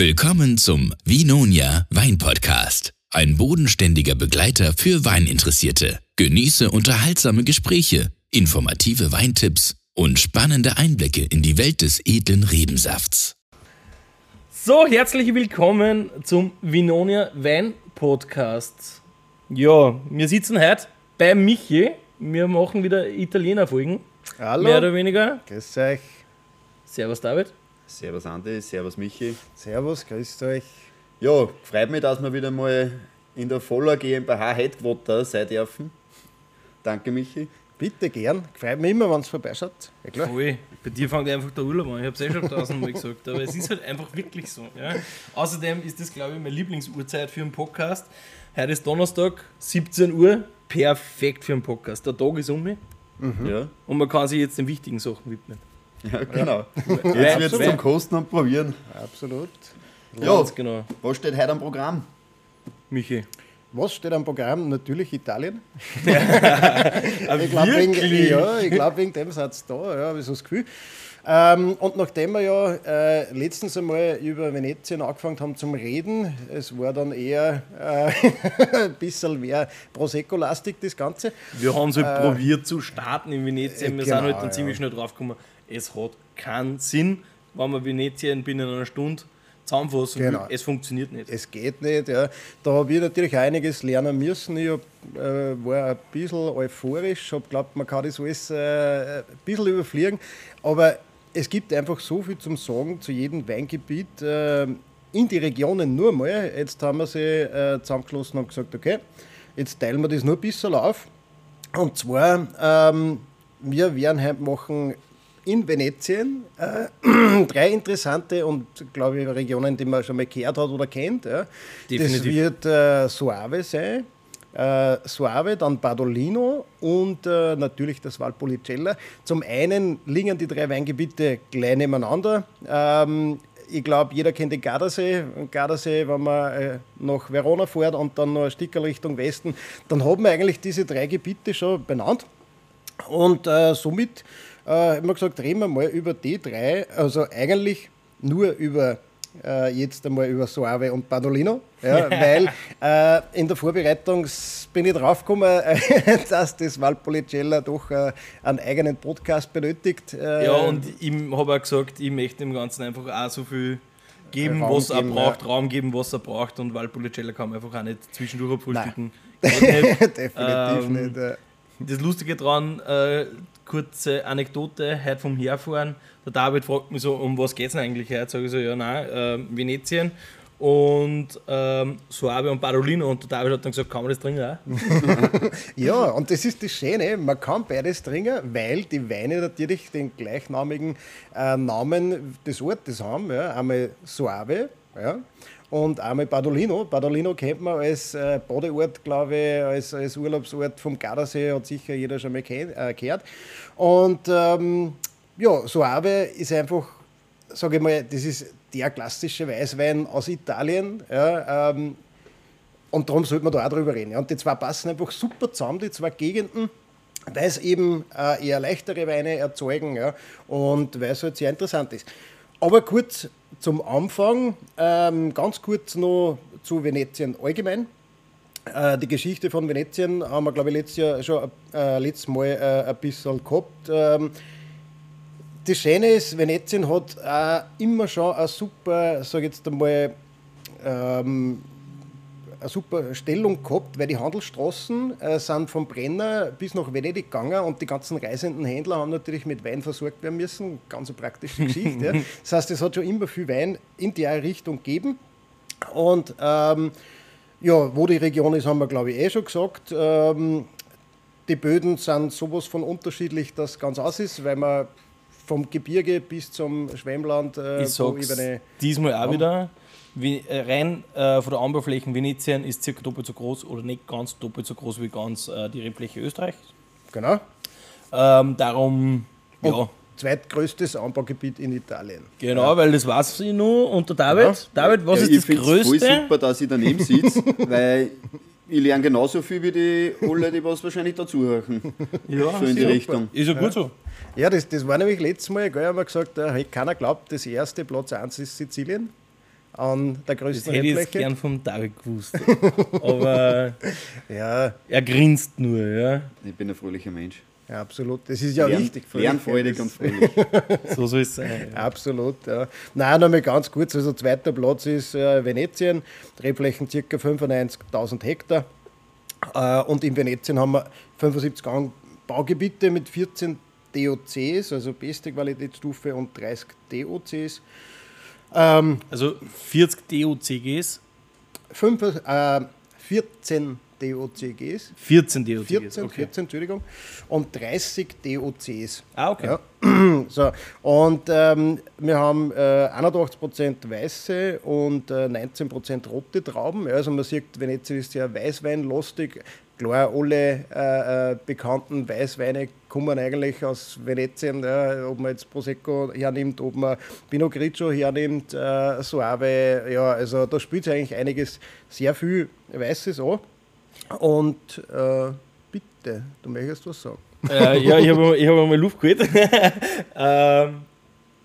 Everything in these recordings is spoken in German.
Willkommen zum Vinonia Wein Podcast. Ein bodenständiger Begleiter für Weininteressierte. Genieße unterhaltsame Gespräche, informative Weintipps und spannende Einblicke in die Welt des edlen Rebensafts. So, herzlich willkommen zum Vinonia Wein Podcast. Ja, wir sitzen heute bei Michi. Wir machen wieder Italiener-Folgen. Hallo. Mehr oder weniger. Grüß euch. Servus, David. Servus Andi, Servus Michi. Servus, grüßt euch. Ja, freut mich, dass wir wieder mal in der Voller GmbH Headquarter sein dürfen. Danke Michi. Bitte gern. Freut mich immer, wenn es vorbeischaut. Ja, klar. Voll. Bei dir fängt einfach der Urlaub an. Ich habe es eh schon tausendmal gesagt, aber es ist halt einfach wirklich so. Ja. Außerdem ist das, glaube ich, meine Lieblingsuhrzeit für einen Podcast. Heute ist Donnerstag, 17 Uhr. Perfekt für einen Podcast. Der Tag ist um mich Ja, und man kann sich jetzt den wichtigen Sachen widmen. Ja genau. Jetzt wird es zum Kosten und Probieren. Absolut. Ja, Ganz genau. was steht heute am Programm? Michi. Was steht am Programm? Natürlich Italien. Aber Ich glaube, wegen, ja, ich glaub, wegen dem Satz da, ja, habe ich so das Gefühl. Ähm, und nachdem wir ja äh, letztens einmal über Venetien angefangen haben zum Reden, es war dann eher äh, ein bisschen mehr Prosecco-lastig das Ganze. Wir haben es halt probiert zu starten in Venetien. Wir äh, genau, sind halt dann ja. ziemlich schnell draufgekommen, es hat keinen Sinn, wenn man Venetien binnen einer Stunde zusammenfassen Genau. will. Es funktioniert nicht. Es geht nicht. Ja. Da habe ich natürlich einiges lernen müssen. Ich hab, äh, war ein bisschen euphorisch, habe glaubt, man kann das alles äh, ein bisschen überfliegen. Aber es gibt einfach so viel zum Sagen zu jedem Weingebiet äh, in die Regionen nur mal. Jetzt haben wir sie äh, zusammengeschlossen und gesagt, okay, jetzt teilen wir das nur ein bisschen auf. Und zwar, ähm, wir werden heute machen in Venetien äh, drei interessante und, glaube ich, Regionen, die man schon mal gehört hat oder kennt. Ja. Das wird äh, Soave sein. Äh, Soave, dann Badolino und äh, natürlich das Valpolicella. Zum einen liegen die drei Weingebiete gleich nebeneinander. Ähm, ich glaube, jeder kennt den Gardasee. Gardasee, wenn man äh, nach Verona fährt und dann noch ein Stück Richtung Westen, dann haben wir eigentlich diese drei Gebiete schon benannt. Und äh, somit äh, wir gesagt, reden wir mal über die drei, also eigentlich nur über äh, jetzt einmal über Soave und Badolino, ja, weil äh, in der Vorbereitung bin ich draufgekommen, äh, dass das Valpolicella doch äh, einen eigenen Podcast benötigt. Äh, Ja, und ich habe auch gesagt, ich möchte dem Ganzen einfach auch so viel geben, Raum was er geben, braucht, ja. Raum geben, was er braucht und Valpolicella kann man einfach auch nicht zwischendurch abfrühstücken. definitiv Ähm, nicht. Äh, Das Lustige daran, äh, kurze Anekdote, heute vom Herfahren, der David fragt mich so, um was geht es denn eigentlich heute? Sage ich so, ja, nein, äh, Venetien und ähm, Suave und Barolino. Und der David hat dann gesagt, kann man das trinken auch? Ja, und das ist das Schöne, man kann beides trinken, weil die Weine natürlich den gleichnamigen äh, Namen des Ortes haben. Ja. Einmal Suave ja, und einmal Badolino. Badolino kennt man als äh, Badeort, glaube ich, als, als Urlaubsort vom Gardasee, hat sicher jeder schon mal äh, gehört. Und ähm, ja, Suave ist einfach, sage ich mal, das ist der klassische Weißwein aus Italien. Ja, ähm, und darum sollte man da auch drüber reden. Und die zwei passen einfach super zusammen, die zwei Gegenden, weil es eben äh, eher leichtere Weine erzeugen ja, und weil es halt sehr interessant ist. Aber kurz zum Anfang, ähm, ganz kurz noch zu Venetien allgemein. Äh, die Geschichte von Venetien haben wir, glaube ich, letztes Jahr schon äh, letztes Mal äh, ein bisschen gehabt. Ähm, das Schöne ist, Venetien hat immer schon eine super, sage jetzt einmal, ähm, eine super Stellung gehabt, weil die Handelsstraßen äh, sind vom Brenner bis nach Venedig gegangen und die ganzen reisenden Händler haben natürlich mit Wein versorgt werden müssen. Ganz eine praktische Geschichte. ja. Das heißt, es hat schon immer viel Wein in die Richtung gegeben. Und ähm, ja, wo die Region ist, haben wir glaube ich eh schon gesagt. Ähm, die Böden sind sowas von unterschiedlich, dass ganz aus ist, weil man vom Gebirge bis zum Schwemmland äh, Ich sag's diesmal auch wieder. Wie, äh, rein äh, von der Anbaufläche Venetien ist circa doppelt so groß oder nicht ganz doppelt so groß wie ganz äh, die Rebfläche Österreichs. Genau. Ähm, darum, ja, Und zweitgrößtes Anbaugebiet in Italien. genau, weil das weiß ich noch. Und der David, Ja. David, was ja, ist ich das find's voll Größte? super, dass ich daneben sitze, weil ich lerne genauso viel wie die alle, die was wahrscheinlich dazuhören. Ja, So in die super. Richtung. Ist ja gut so. Ja, das, das war nämlich letztes Mal, gell, haben wir gesagt, da hat keiner glaubt, das erste Platz 1 ist Sizilien. An der Das größten hätte ich jetzt Rebfläche. gern vom David gewusst. Aber Ja, er grinst nur, ja. Ich bin ein fröhlicher Mensch. ja, absolut. Das ist ja Lern- wichtig. für Lernfreudig und fröhlich. So soll es sein. Ja. Absolut, ja. Nein, nochmal ganz kurz. Also, zweiter Platz ist äh, Venetien, Rebflächen ca. 95.000 Hektar. Äh, und in Venetien haben wir 75 Gang Baugebiete mit 14 DOCs, also beste Qualitätsstufe, und 30 DOCs. Ähm, Also 40 DOCGs, fünf, äh, 14 DOCGs, 14 DOCGs. 14, okay. 14, Entschuldigung, und 30 DOCs. Ah, okay. Ja. So, und ähm, wir haben äh, 81% weiße und äh, 19% rote Trauben. Ja, also man sieht, Venetien ist sehr weißweinlastig. Klar, alle äh, äh, bekannten Weißweine kommen eigentlich aus Venetien. Ja, ob man jetzt Prosecco hernimmt, ob man Pinot Grigio hernimmt, äh, Soave. Ja, also da spielt sich eigentlich einiges sehr viel Weißes an. Und äh, bitte, du möchtest was sagen. äh, ja, ich habe ich hab mal Luft geholt. ähm,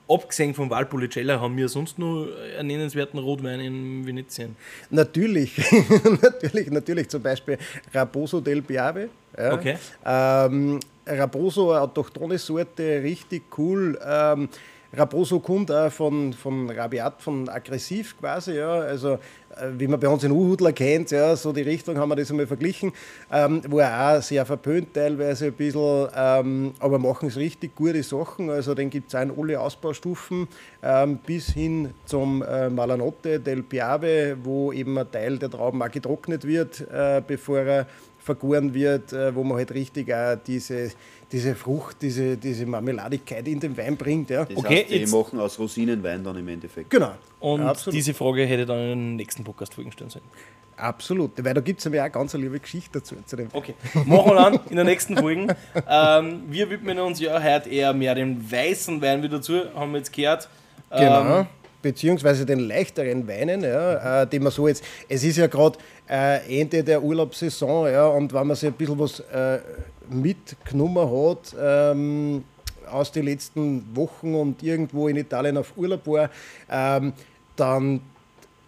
abgesehen vom Valpolicella haben wir sonst noch einen nennenswerten Rotwein in Venetien. Natürlich, natürlich, natürlich. Zum Beispiel Raposo del Piave. Ja. Okay. Ähm, Raposo, eine autochthone Sorte, richtig cool. Ähm, Raposo kommt auch von, von Rabiat, von aggressiv quasi, ja. Also, äh, wie man bei uns in Uhudler kennt, ja, so die Richtung haben wir das einmal verglichen, ähm, wo er auch sehr verpönt teilweise ein bisschen, ähm, aber machen es richtig gute Sachen. Also, den gibt es auch in alle Ausbaustufen ähm, bis hin zum äh, Malanotte del Piave, wo eben ein Teil der Trauben auch getrocknet wird, äh, bevor er vergoren wird, äh, wo man halt richtig auch diese, diese Frucht, diese, diese Marmeladigkeit in den Wein bringt. Ja. Das Okay, heißt, die machen aus Rosinenwein dann im Endeffekt. Genau. Und absolut. diese Frage hätte ich dann in den nächsten Podcast-Folgen stellen sollen. absolut. Weil da gibt es nämlich auch ganz eine liebe Geschichte dazu. Zu dem Okay, machen wir dann in den nächsten Folgen. Ähm, wir widmen uns ja heute eher mehr dem weißen Wein wieder zu, haben wir jetzt gehört. Genau. Ähm, Beziehungsweise den leichteren Weinen, ja, äh, die man so jetzt. Es ist ja gerade äh, Ende der Urlaubssaison, ja, und wenn man sich ein bisschen was äh, mitgenommen hat ähm, aus den letzten Wochen und irgendwo in Italien auf Urlaub war, ähm, dann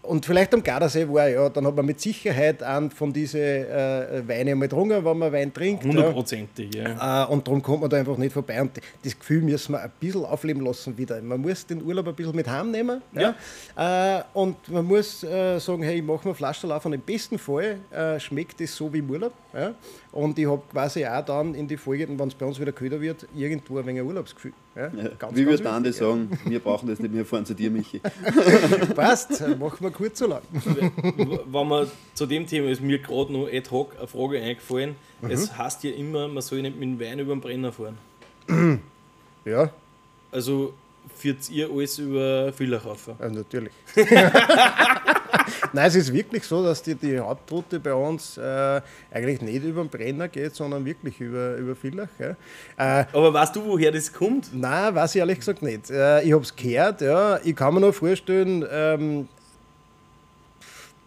und vielleicht am Gardasee war, ja, dann hat man mit Sicherheit einen von diesen äh, Weine einmal getrunken, wenn man Wein trinkt. Ja. Hundertprozentig, ja. Äh, und darum kommt man da einfach nicht vorbei. Und das Gefühl müssen wir ein bisschen aufleben lassen wieder. Man muss den Urlaub ein bisschen mit heimnehmen. Ja. Äh, und man muss äh, sagen, hey, ich mache mir Flaschenlauf und im besten Fall äh, schmeckt es so wie im Urlaub. Ja. Und ich habe quasi auch dann in die folgenden, wenn es bei uns wieder köder wird, irgendwo ein wenig Urlaubsgefühl. Ja. Wie ganz würde der Andi sagen, wir brauchen das nicht, wir fahren zu dir, Michi. Passt, machen wir kurz so lang. Wenn man zu dem Thema ist mir gerade noch ad hoc eine Frage eingefallen. Mhm. Es heißt ja immer, man soll nicht mit dem Wein über den Brenner fahren. Ja, Also führt ihr alles über Villach rauf. Ja, natürlich. Nein, es ist wirklich so, dass die, die Hauptroute bei uns äh, eigentlich nicht über den Brenner geht, sondern wirklich über, über Villach. Ja. Äh, Aber weißt du, woher das kommt? nein, weiß ich ehrlich gesagt nicht. Äh, ich habe es gehört, ja. ich kann mir nur vorstellen, ähm,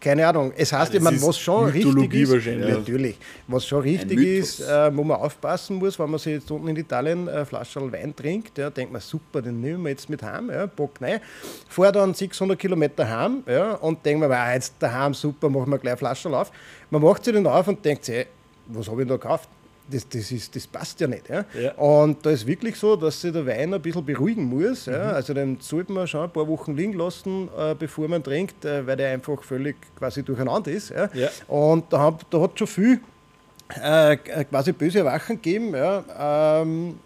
keine Ahnung, es heißt, das ich meine, ist was schon richtig Mythologie ist, wahrscheinlich. natürlich, was schon richtig ist, äh, wo man aufpassen muss, wenn man sich jetzt unten in Italien eine Flasche Wein trinkt, ja, denkt man, super, den nehmen wir jetzt mit heim, ja, Bock rein, fahr dann 600 Kilometer heim ja, und denkt ah, jetzt daheim, super, machen wir gleich eine Flasche auf. Man macht sie dann auf und denkt sich, hey, was habe ich da gekauft? Das, das, ist, das passt ja nicht. Ja? Ja. Und da ist wirklich so, dass sich der Wein ein bisschen beruhigen muss. Ja? Also den sollte man schon ein paar Wochen liegen lassen, äh, bevor man trinkt, äh, weil der einfach völlig quasi durcheinander ist. Ja? Ja. Und da, hab, da hat schon viel äh, quasi böse Wachen gegeben. Ja? Ähm,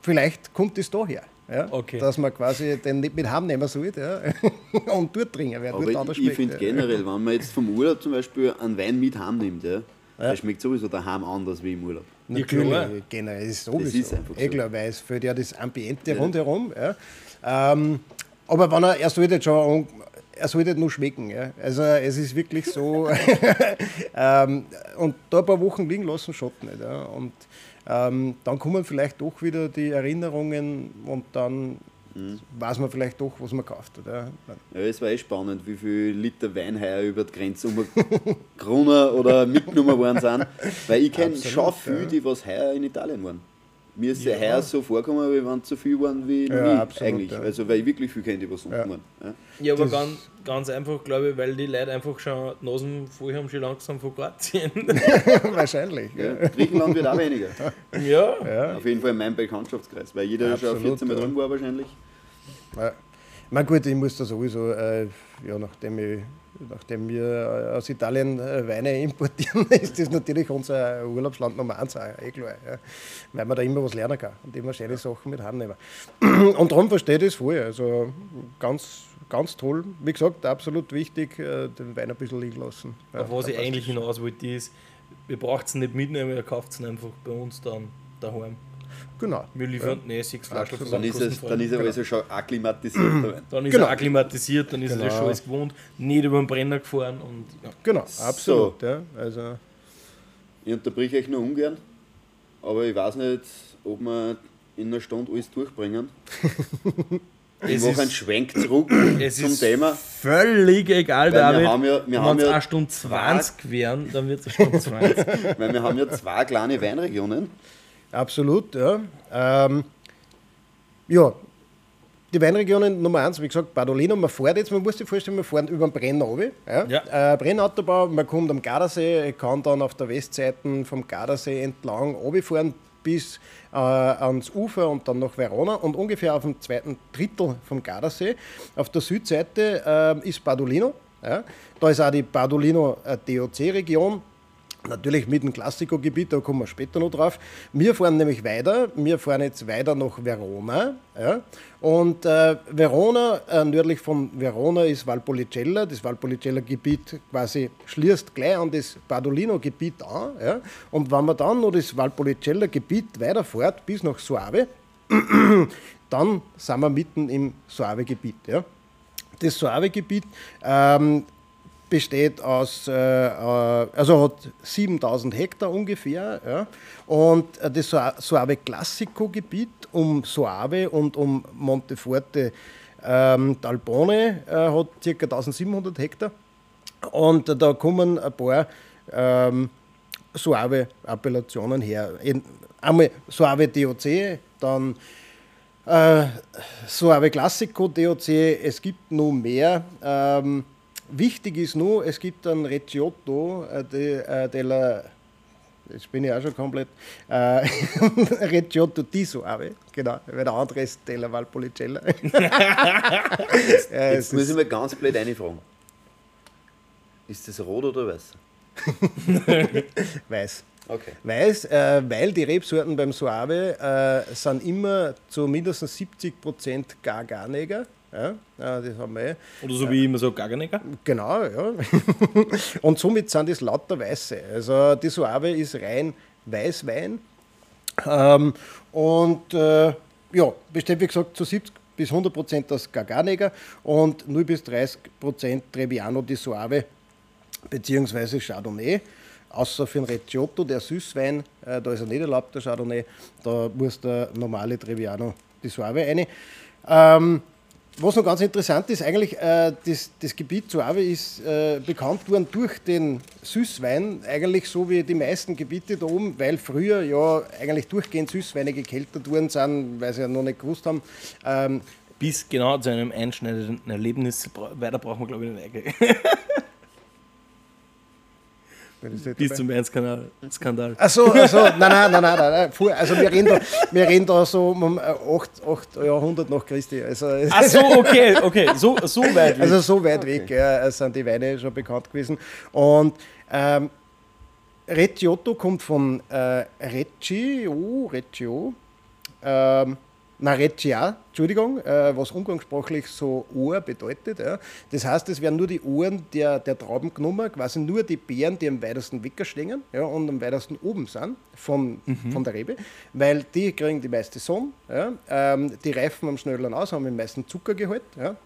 vielleicht kommt das daher. Ja? Okay. Dass man quasi den nicht mit heimnehmen sollte ja? und dort trinken, wer dort Aber anders ich, finde ja. generell, wenn man jetzt vom Urlaub zum Beispiel einen Wein mit heimnimmt, ja, der schmeckt sowieso daheim anders wie im Urlaub. Ja. Natürlich, generell ist sowieso. ist einfach so. klar, weil es fehlt ja das Ambiente rundherum. Ja. Ähm, aber wenn er, er sollte schon, er sollte nur schmecken. Ja. Also es ist wirklich so. ähm, und da ein paar Wochen liegen lassen, schaut nicht. Ja. Und ähm, dann kommen vielleicht doch wieder die Erinnerungen und dann Mhm. weiß man vielleicht doch, was man kauft. Oder? Ja, es war eh spannend, wie viel Liter Wein heuer über die Grenze umgekommen oder mitgenommen worden sind. Weil ich kenne schon viele, ja. die was heuer in Italien waren. Mir ist ja. heuer so vorkommen, wie wenn zu viel waren wie Ja, nie, absolut, eigentlich. ja. Also, weil ich wirklich viel was unten Ja. waren. Ja. Ja, aber Das- ganz, ganz einfach, glaube ich, weil die Leute einfach schon die Nasen voll haben, schon langsam von Kroatien. Wahrscheinlich. Ja. Ja. Griechenland wird auch weniger. ja. Ja. Auf jeden Fall in meinem Bekanntschaftskreis, weil jeder schon Absolut, 14 Mal ja. drin war wahrscheinlich. Ja. Na gut, ich muss da sowieso, äh, ja, nachdem, ich, nachdem wir äh, aus Italien äh, Weine importieren, ist das natürlich unser Urlaubsland Nummer eins, eh klar. Ja. Weil man da immer was lernen kann und immer schöne Sachen mit heimnehmen. Und darum verstehe ich das voll. Also ganz, ganz toll. Wie gesagt, absolut wichtig, äh, den Wein ein bisschen liegen lassen. Ja, Auf was ich eigentlich hinaus wollte, ist, ihr braucht es nicht mitnehmen, ihr kauft es einfach bei uns dann daheim. Genau. Wir liefern ja. eh sechs Flaschen. Dann ist, es, dann ist er also schon akklimatisiert. Dann ist Genau. er akklimatisiert, dann ist er Genau. das schon alles gewohnt, nicht über den Brenner gefahren und ja. Genau, absolut. Ja. Also, Ich unterbreche euch nur ungern, aber ich weiß nicht, ob wir in einer Stunde alles durchbringen. Ich Es mache einen Schwenk zurück es zum ist Thema. völlig egal, Weil wir David. haben ja- wir Wenn haben es ja eine Stunde 20 wären, dann wird es eine Stunde 20. Weil wir haben ja zwei kleine Weinregionen. Absolut, ja. Ähm, ja, die Weinregionen Nummer eins, wie gesagt, Badolino, man fährt jetzt, man muss sich vorstellen, wir fahren über den Brenner runter, ja. Ja. Äh, Brennautobau, man kommt am Gardasee, kann dann auf der Westseite vom Gardasee entlang runterfahren bis äh, ans Ufer und dann nach Verona und ungefähr auf dem zweiten Drittel vom Gardasee. Auf der Südseite äh, ist Badolino, ja. da ist auch die Badolino äh, DOC-Region, Natürlich mit dem Klassiko-Gebiet, da kommen wir später noch drauf. Wir fahren nämlich weiter. Wir fahren jetzt weiter nach Verona. Ja. Und äh, Verona, äh, nördlich von Verona ist Valpolicella. Das Valpolicella-Gebiet quasi schließt gleich an das Badolino-Gebiet an. Ja. Und wenn man dann noch das Valpolicella-Gebiet weiterfährt bis nach Soave, dann sind wir mitten im Soave-Gebiet. Ja. Das Soave-Gebiet ähm, besteht aus, äh, äh, also hat 7000 Hektar ungefähr. Ja. Und äh, das Soa- Soave Classico-Gebiet um Soave und um Monteforte ähm, d'Albone äh, hat ca. 1700 Hektar. Und äh, da kommen ein paar ähm, Soave-Appellationen her. In, einmal Soave DOC, dann äh, Soave Classico DOC, es gibt noch mehr. Ähm, wichtig ist nur, es gibt ein Recciotto äh, de, äh, della, jetzt bin ich auch schon komplett, äh, Recciotto di Soave, genau, weil der andere ist della Valpolicella. ja, Jetzt es muss ich mal ganz blöd einfragen. Ist das rot oder weiß? weiß. Okay. Weiß, äh, weil die Rebsorten beim Soave äh, sind immer zu mindestens 70% Garganeger. Ja, äh, das haben wir eh. Oder so wie ich immer so Gaganecker. Genau, ja. Und somit sind das lauter Weiße. Also die Soave ist rein Weißwein. Ähm, und äh, ja, besteht wie gesagt zu 70 bis 100 Prozent aus Garganeger und 0 bis 30 Prozent Trebbiano di Soave beziehungsweise Chardonnay. Außer für den Recciotto, der Süßwein, äh, da ist er nicht erlaubt, der Chardonnay, da muss der normale Trebbiano di Soave rein. Ähm, was noch ganz interessant ist, eigentlich äh, das, das Gebiet Suave ist äh, bekannt worden durch den Süßwein, eigentlich so wie die meisten Gebiete da oben, weil früher ja eigentlich durchgehend Süßweine gekeltert worden sind, weil sie ja noch nicht gewusst haben. Ähm, Bis genau zu einem einschneidenden Erlebnis, weiter brauchen wir glaube ich nicht eingehen. wenn das nicht Bis zum Ernstskandal. Skandal. Ach so, ach so, nein, nein, nein, nein, nein, Also wir reden da, wir reden da so um 8, 8 Jahrhundert nach Christi. Also, Ach so, okay, okay, so, so weit. Also so weit weg ja, sind die Weine schon bekannt gewesen. Und ähm, Recciotto kommt von äh, Reccio, Reccio, ähm, na Reccia, Entschuldigung, äh, was umgangssprachlich so Ohr bedeutet. Ja. Das heißt, es werden nur die Ohren der, der Trauben genommen, quasi nur die Beeren, die am weitesten wegstehen ja, und am weitesten oben sind von, von der Rebe, weil die kriegen die meiste Sonne, ja, ähm, die reifen am schnelleren aus, haben den meisten Zuckergehalt. Ja,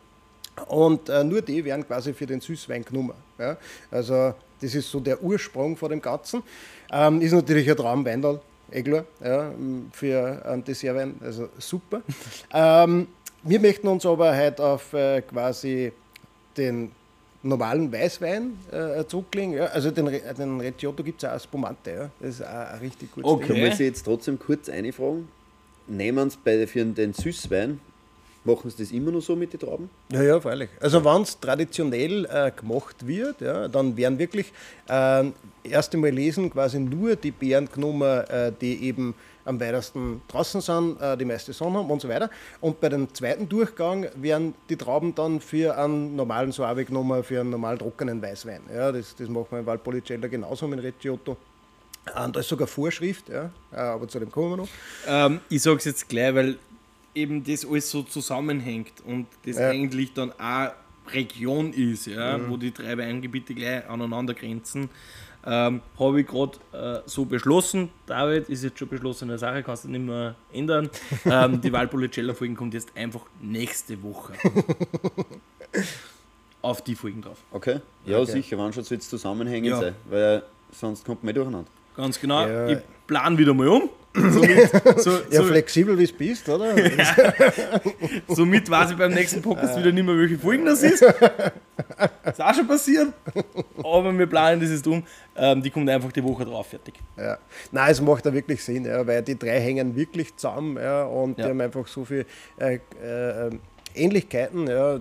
und äh, nur die werden quasi für den Süßwein genommen. Ja? Also das ist so der Ursprung von dem Ganzen. Ähm, ist natürlich ein Traumweindal, eh klar, ja, für einen Dessertwein, also super. ähm, wir möchten uns aber heute auf äh, quasi den normalen Weißwein äh, zurücklegen. Ja? Also den, den Recciotto gibt es auch als Spumante. Ja? Das ist auch ein richtig gutes Okay. Kann man sich jetzt trotzdem kurz einfragen? nehmen sie bei, für den Süßwein, machen sie das immer noch so mit den Trauben? Ja, ja, freilich. Also wenn es traditionell äh, gemacht wird, ja, dann werden wirklich äh, erst einmal lesen quasi nur die Beeren genommen, äh, die eben am weitesten draußen sind, äh, die meiste Sonne haben und so weiter. Und bei dem zweiten Durchgang werden die Trauben dann für einen normalen Soave genommen, für einen normalen trockenen Weißwein. Ja, das, das machen wir in Valpolicella genauso mit Recciotto. Und da ist sogar Vorschrift, ja, äh, aber zu dem kommen wir noch. Ähm, ich sage es jetzt gleich, weil eben das alles so zusammenhängt und das Ja. eigentlich dann auch Region ist, ja, wo die drei Weingebiete gleich aneinander grenzen. Ähm, Habe ich gerade äh, so beschlossen. David ist jetzt schon beschlossene Sache, kannst du nicht mehr ändern. Ähm, die Valpolicella-Folgen kommt jetzt einfach nächste Woche. Auf die Folgen drauf. Okay? Ja, Okay. sicher, wann schon soll es zusammenhängen Ja. sein, weil sonst kommt man durcheinander. Ganz genau. Ja. Ich plan wieder mal um. Somit, so, Ja, so, flexibel wie du bist, oder? somit weiß ich beim nächsten Podcast wieder nicht mehr, welche Folgen das ist. Ist auch schon passiert. Aber wir planen das jetzt um. Ähm, die kommt einfach die Woche drauf, fertig. Ja. Nein, es macht da wirklich Sinn, ja, weil die drei hängen wirklich zusammen ja, und Ja. die haben einfach so viele äh, äh, Ähnlichkeiten, ja,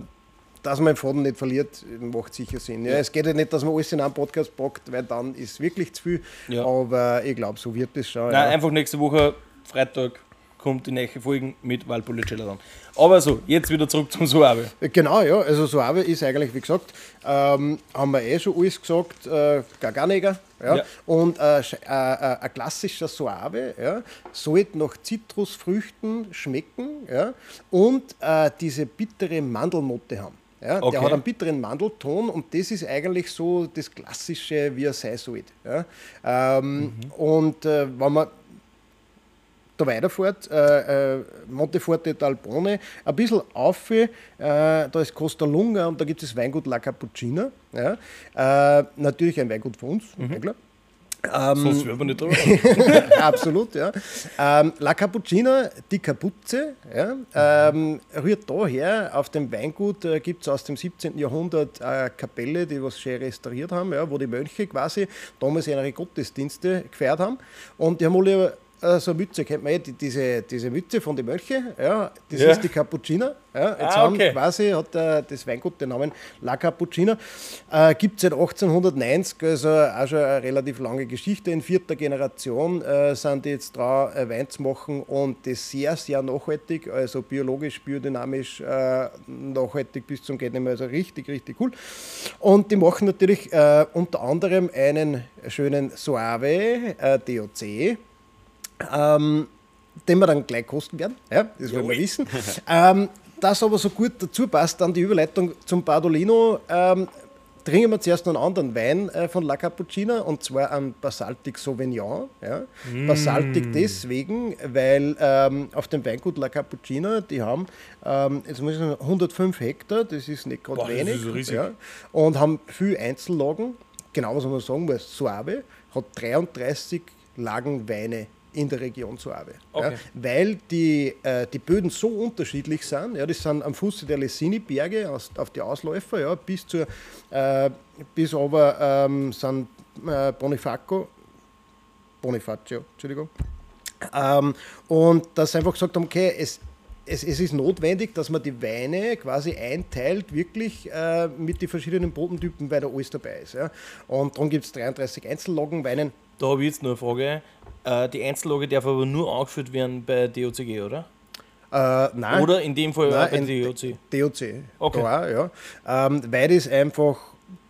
dass man den Faden nicht verliert, macht sicher Sinn. Ja. Es geht ja nicht, dass man alles in einen Podcast packt, weil dann ist wirklich zu viel. Ja. Aber ich glaube, so wird es schon. Nein, ja. einfach nächste Woche, Freitag, kommt die nächste Folge mit Valpolicella dann. Aber so, jetzt wieder zurück zum Suave. Genau, ja. Also Suave ist eigentlich, wie gesagt, ähm, haben wir eh schon alles gesagt, äh, Garganeger. Ja. Ja. Und äh, äh, äh, ein klassischer Suave ja, sollte nach Zitrusfrüchten schmecken ja, und äh, diese bittere Mandelnote haben. Ja, Okay. Der hat einen bitteren Mandelton und das ist eigentlich so das Klassische, wie er sein sollte. Ja. Ähm, Und äh, wenn man da weiterfährt, äh, äh, Monteforte d'Albone, ein bisschen auf, äh, da ist Costa Lunga und da gibt es das Weingut La Cappuccina. Ja. Äh, natürlich ein Weingut von uns, ja klar. Sonst wären wir nicht da. Absolut, ja. Ähm, La Cappuccina, die Kapuze, ja, ähm, rührt daher. Auf dem Weingut äh, gibt es aus dem 17. Jahrhundert eine Kapelle, die was schön restauriert haben, ja, wo die Mönche quasi damals ihre Gottesdienste gefeiert haben. Und die haben alle äh, so eine Mütze, kennt man eh, die, diese, diese Mütze von den Mönchen, ja, das Ja. ist die Cappuccina. Ja. Jetzt Ah, haben okay. quasi, hat äh, das Weingut den Namen La Cappuccina. Äh, Gibt es seit 1890, also auch schon eine relativ lange Geschichte. In vierter Generation äh, sind die jetzt dran, äh, Wein zu machen und das sehr, sehr nachhaltig, also biologisch, biodynamisch äh, nachhaltig bis zum Geht nicht mehr. Also richtig, richtig cool. Und die machen natürlich äh, unter anderem einen schönen Soave DOC ähm, den wir dann gleich kosten werden. Ja, das wollen wir wissen. ähm, das aber so gut dazu passt, dann die Überleitung zum Bardolino. Ähm, trinken wir zuerst noch einen anderen Wein äh, von La Cappuccina und zwar einen Basaltic Sauvignon. Ja. Basaltic deswegen, weil ähm, auf dem Weingut La Cappuccina, die haben ähm, jetzt muss ich sagen, 105 Hektar, das ist nicht gerade wenig. riesig. Ja, und haben viel Einzellagen, genau was man sagen muss, Suave hat 33 Lagen Weine in der Region Suave. Okay. Ja, weil die, äh, die Böden so unterschiedlich sind. Ja, das sind am Fuße der Lessini-Berge auf die Ausläufer ja, bis, zur, äh, bis aber ähm, sind äh, Bonifaco, Bonifacio, Entschuldigung. Ähm, und dass sie einfach gesagt haben, okay, es, es, es ist notwendig, dass man die Weine quasi einteilt, wirklich äh, mit den verschiedenen Bodentypen, weil da alles dabei ist. Ja. Und darum gibt es 33 Einzellagenweinen. Da habe ich jetzt noch eine Frage. Äh, die Einzellage darf aber nur angeführt werden bei DOCG, oder? Äh, nein, Oder in dem Fall auch Nein, bei DOC. DOC. Okay. Da ja. Ähm, weil das einfach,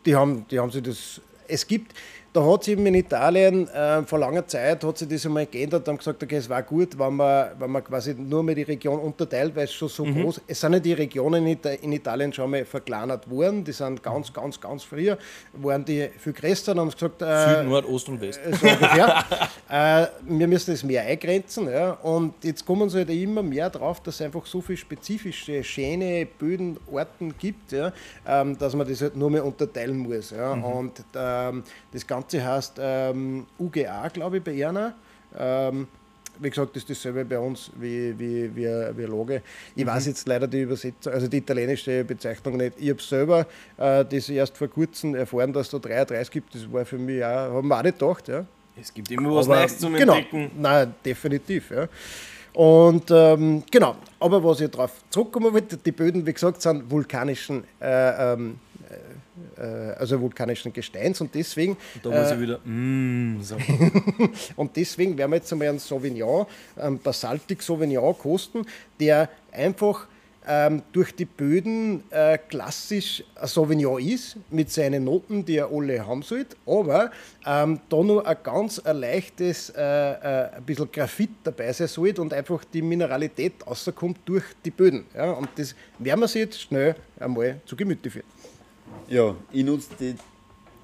die haben, die haben sich das, es gibt, da hat sich eben in Italien äh, vor langer Zeit hat sich das einmal geändert, haben gesagt, okay, es war gut, wenn man, wenn man quasi nur mehr die Region unterteilt, weil es schon so Mhm. groß Es sind ja die Regionen in, Ita- in Italien schon mal verkleinert worden, die sind ganz, ganz, ganz früher, waren die viel größer und haben gesagt, äh, Süd, Nord, Ost und West. so ungefähr. äh, wir müssen das mehr eingrenzen. Ja? Und jetzt kommen sie halt immer mehr drauf, dass es einfach so viele spezifische, schöne Bödenarten gibt, ja? ähm, dass man das halt nur mehr unterteilen muss. Ja? Und ähm, das Ganze heißt ähm, UGA, glaube ich, bei Erna. Ähm, wie gesagt, das ist dasselbe bei uns wie, wie, wie, wie Lage. Ich weiß jetzt leider die Übersetzung, also die italienische Bezeichnung nicht. Ich habe selber äh, das erst vor kurzem erfahren, dass da 33 gibt. Das war für mich auch, haben wir auch nicht gedacht. Ja. Es gibt immer was Aber- Neues zum genau, Entdecken. Nein, definitiv. Ja. Und ähm, genau, aber was ich darauf zurückkommen wollte, die Böden, wie gesagt, sind vulkanischen, äh, ähm, äh, also vulkanischen Gesteins und deswegen, Da muss ich wieder. Mm, so. und deswegen werden wir jetzt einmal einen Sauvignon, einen Basaltic Sauvignon kosten, der einfach ähm, durch die Böden äh, klassisch ein Sauvignon ist, mit seinen Noten, die er alle haben sollte, aber ähm, da nur ein ganz ein leichtes, äh, äh, ein bisschen Graphit dabei sein sollte und einfach die Mineralität rauskommt durch die Böden. Ja? Und das werden wir sich jetzt schnell einmal zu Gemüte führen. Ja, ich nutze die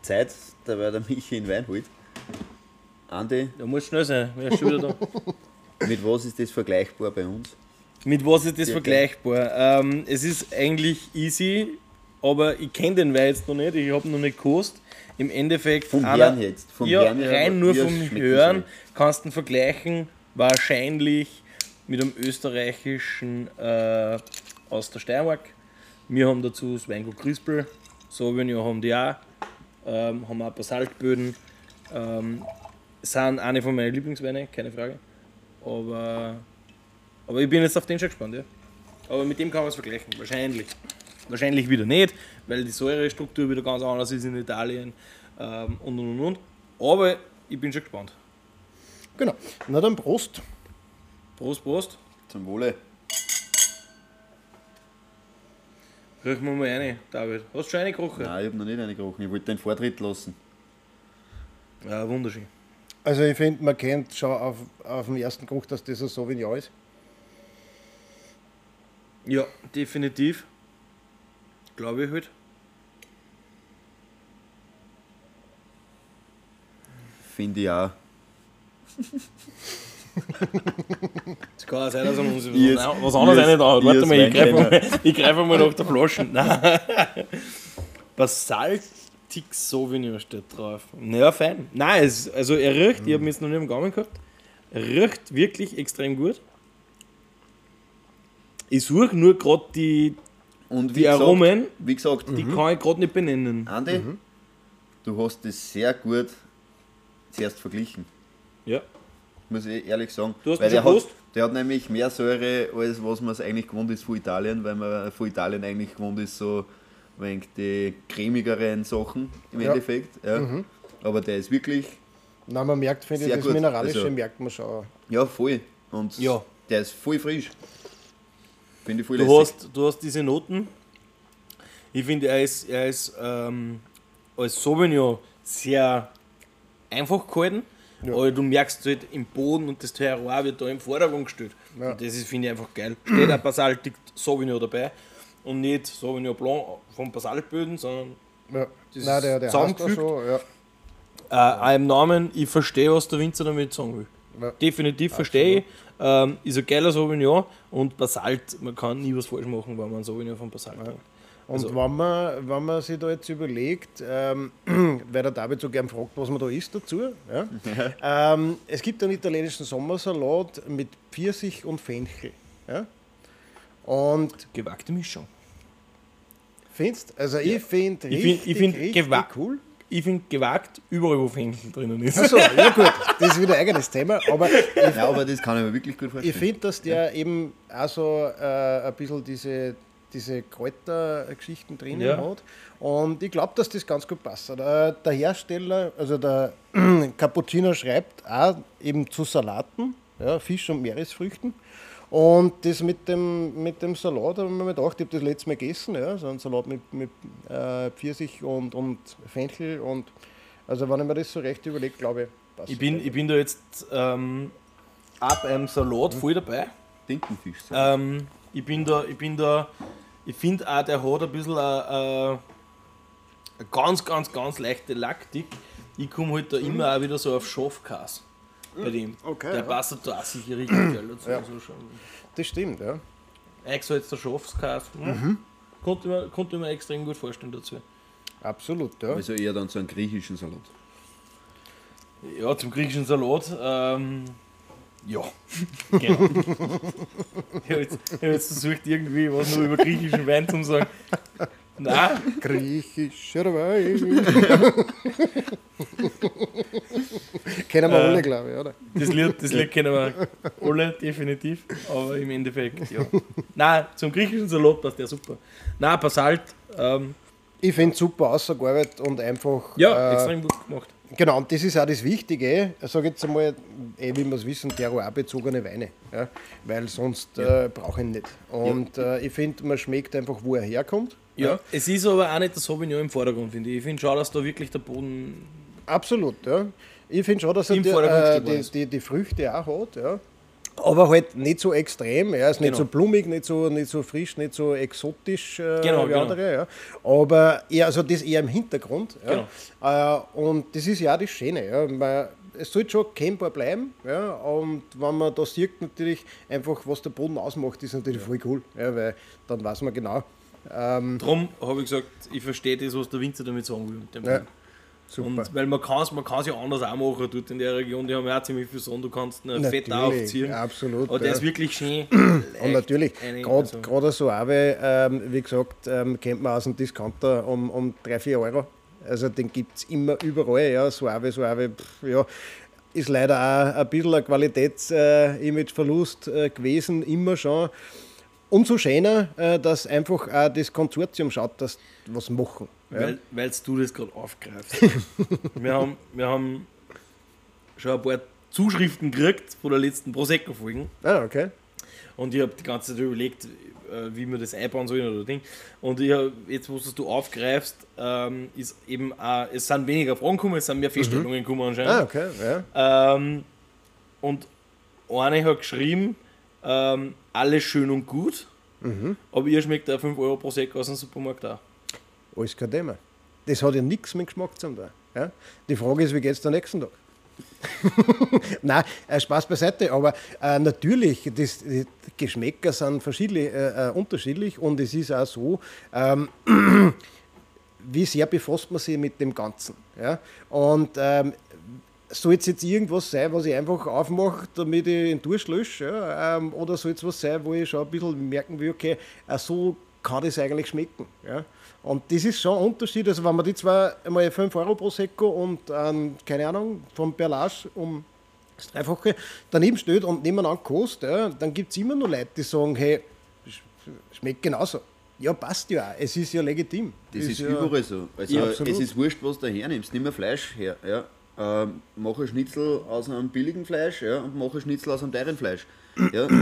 Zeit, da der Michi in Wein holt. Andi, Da muss schnell sein. Wer ist schon wieder da? mit was ist das vergleichbar bei uns? Mit was ist das Ja, vergleichbar? Ähm, es ist eigentlich easy, aber ich kenne den Wein jetzt noch nicht. Ich habe noch nicht gekostet. Im Endeffekt. Vom einer- Hören jetzt, vom ja, Hören rein nur vom Hören kannst du ihn vergleichen. Wahrscheinlich mit einem österreichischen äh, aus der Steiermark. Wir haben dazu das Weingut Crispel. Sauvignon haben die auch. Ähm, haben auch Basaltböden. Ähm, sind eine von meinen Lieblingsweine, keine Frage. Aber, aber ich bin jetzt auf den schon gespannt, ja. Aber mit dem kann man es vergleichen, wahrscheinlich. Wahrscheinlich wieder nicht, weil die Säurestruktur wieder ganz anders ist in Italien ähm, und und und und. Aber ich bin schon gespannt. Genau, na dann Prost. Prost, Prost. Zum Wohle. Riechen wir mal rein, David. Hast du schon eine gerochen? Nein, ich habe noch nicht eine gerochen. Ich wollte den Vortritt lassen. Ja, wunderschön. Also ich finde, man kennt schon auf, auf den ersten Geruch, dass das ein Sauvignon ist. Ja, definitiv. Glaube ich halt. Finde ich auch. Es kann auch sein, dass er uns was, Ihr- was anderes ihr- rein da hat. ihr Warte mal, ich greife mal, ich greife mal nach der Flasche. Nein. Basaltic Sauvignon steht drauf. Naja, fein. Nein, es, also er riecht, ich habe ihn jetzt noch nicht im Gaumen gehabt. Er riecht wirklich extrem gut. Ich suche nur gerade die, Und wie die gesagt, Aromen, Wie gesagt, die kann ich gerade nicht benennen. Andi, du hast das sehr gut zuerst verglichen. Ja. Muss ich ehrlich sagen. Du hast weil der hat, der hat nämlich mehr Säure, als was man es eigentlich gewohnt ist von Italien, weil man von Italien eigentlich gewohnt ist, so wenig die cremigeren Sachen im Ja. Endeffekt. Ja. Aber der ist wirklich, Na, man merkt, finde ich, das gut. Mineralische Also- merkt man schon. ja, voll. Und Ja. der ist voll frisch. Finde ich voll Du lässig. hast, du hast diese Noten. Ich finde, er ist, er ist ähm, als Sauvignon sehr einfach gehalten. Ja. Aber du merkst halt im Boden und das Terroir wird da im Vordergrund gestellt. Ja. Und das finde ich, einfach geil. Steht ein Basaltic Sauvignon dabei und nicht Sauvignon Blanc vom Basaltböden, sondern Ja. Das Nein, der, der zusammengefügt. schon, ja. äh, auch im Namen, ich verstehe, was der Winzer damit sagen will. Ja. Definitiv verstehe ich. Ähm, ist ein geiler Sauvignon und Basalt, man kann nie was falsch machen, wenn man Sauvignon von Basalt hat. Und Also- wenn, man, wenn man sich da jetzt überlegt, ähm, weil der David so gern fragt, was man da isst dazu, ja? ähm, es gibt einen italienischen Sommersalat mit Pfirsich und Fenchel. Ja? Und Gewagte Mischung. findest also ich finde Ich find- ich find richtig cool. Ich finde gewagt, überall wo Fenchel drinnen ist. Achso, ja gut, das ist wieder ein eigenes Thema, aber ich, Ja, aber das kann ich mir wirklich gut ich vorstellen. finde, dass der eben auch so äh, ein bisschen diese, diese Kräutergeschichten drinnen Ja. hat. Und ich glaube, dass das ganz gut passt. Äh, der Hersteller, also der Cappuccino schreibt auch eben zu Salaten, ja, Fisch- und Meeresfrüchten. Und das mit dem, mit dem Salat habe ich mir gedacht, ich habe das letzte Mal gegessen, ja, so ein Salat mit, mit äh, Pfirsich und, und Fenchel. Und also wenn ich mir das so recht überlege, glaube ich, passt Ich bin, ich bin da jetzt ähm, auch beim Salat voll dabei. Tintenfisch. Ähm, ich bin da, ich bin da, ich finde auch, der hat ein bisschen eine, eine, ganz, ganz, ganz leichte Laktik. Ich komme halt da immer auch wieder so auf Schafkäse bei dem. Okay, der ja. passt da auch sicher richtig geil dazu. Ja. Also schon Das stimmt, ja. eingesalzter Schafskäse. Hm. Konnte, ich mir, konnte ich mir extrem gut vorstellen dazu. Absolut, ja. Also eher dann so einen griechischen Salat. Ja, zum griechischen Salat. Ähm, ja, genau. ich habe jetzt, ich hab jetzt versucht, irgendwie was nur über griechischen Wein zu sagen. Nein, Griechischer Wein. Kennen wir Äh, alle, glaube ich, oder? Das Lied, das Lied kennen wir alle, definitiv. Aber im Endeffekt, ja. Nein, zum griechischen Salat passt der super. Nein, Basalt, ähm, Ich finde es super ausgearbeitet und einfach. ja, äh, extrem gut gemacht. Genau, und das ist auch das Wichtige. Ich sage jetzt einmal, eh, wie wir es wissen, terroirbezogene Weine. Ja? Weil sonst äh, brauche ich ihn nicht. Und äh, ich finde, man schmeckt einfach, wo er herkommt. Ja, es ist aber auch nicht der Sauvignon im Vordergrund, finde ich. Ich finde schon, dass da wirklich der Boden. Absolut, ja. Ich finde schon, dass er die, äh, die, die, die Früchte auch hat, ja. Aber halt nicht so extrem, ja. ist nicht Genau. so blumig, nicht so, nicht so frisch, nicht so exotisch äh, Genau, wie genau. andere. Ja. Aber eher, also das eher im Hintergrund. Ja. Äh, und das ist ja auch das Schöne. Ja. Man, es sollte schon kennbar bleiben. Ja. Und wenn man da sieht, natürlich einfach, was der Boden ausmacht, ist natürlich voll cool. Ja, weil dann weiß man genau. Ähm, Darum habe ich gesagt, ich verstehe das, was der Winzer damit sagen will. Mit dem ja, Boden. Super. Und weil man kann es man kann's ja anders auch machen dort in der Region, die haben ja auch ziemlich viel Sonne, du kannst einen Fett Natürlich, aufziehen. ja, absolut, Aber der ja. ist wirklich schön. Und natürlich, gerade also- so Ave, ähm, wie gesagt, ähm, kennt man aus dem Discounter um, um 3, 4 Euro. Also den gibt es immer überall. Ja. Suave, Suave, pff, ja, ist leider auch ein bisschen ein Qualitätsimageverlust äh, gewesen, immer schon. Umso schöner, äh, dass einfach auch das Konsortium schaut, dass was machen. Weil weil's du das gerade aufgreifst. wir, haben, wir haben schon ein paar Zuschriften gekriegt von der letzten Prosecco-Folgen. Ah, okay. Und ich habe die ganze Zeit überlegt, äh, wie wir das einbauen sollen oder Ding. Und ich hab, jetzt, wo du aufgreifst, ähm, ist eben auch, es sind weniger Fragen gekommen, es sind mehr Feststellungen gekommen anscheinend. Ah, okay, ja. Ähm, und eine hat geschrieben, ähm, alles schön und gut, aber ihr schmeckt auch 5 Euro pro Sek aus dem Supermarkt auch. Alles kein Thema. Das hat ja nichts mit Geschmack zu tun. Ja? Die Frage ist, wie geht es am nächsten Tag? Nein, äh, Spaß beiseite, aber äh, natürlich, das, die Geschmäcker sind äh, äh, unterschiedlich und es ist auch so, ähm, wie sehr befasst man sich mit dem Ganzen. Ja? Und ähm, soll es jetzt irgendwas sein, was ich einfach aufmache, damit ich den Durst lösche? Ja? Ähm, oder soll es was sein, wo ich schon ein bisschen merken will, okay, äh, so kann das eigentlich schmecken? Ja? Und das ist schon ein Unterschied. Also, wenn man die zwar einmal 5 Euro pro Sekko und, ähm, keine Ahnung, vom Perlage um das Dreifache daneben steht und nebeneinander kostet, ja, dann gibt es immer noch Leute, die sagen, hey, sch- schmeckt genauso. Ja, passt ja auch. Es ist ja legitim. Das ist ja, überall so. Also Ja, es ist wurscht, was du hernimmst. Nimm ein Fleisch her. Ja. Ähm, mach ein Schnitzel aus einem billigen Fleisch ja, und mach ein Schnitzel aus einem teuren Fleisch. Ja.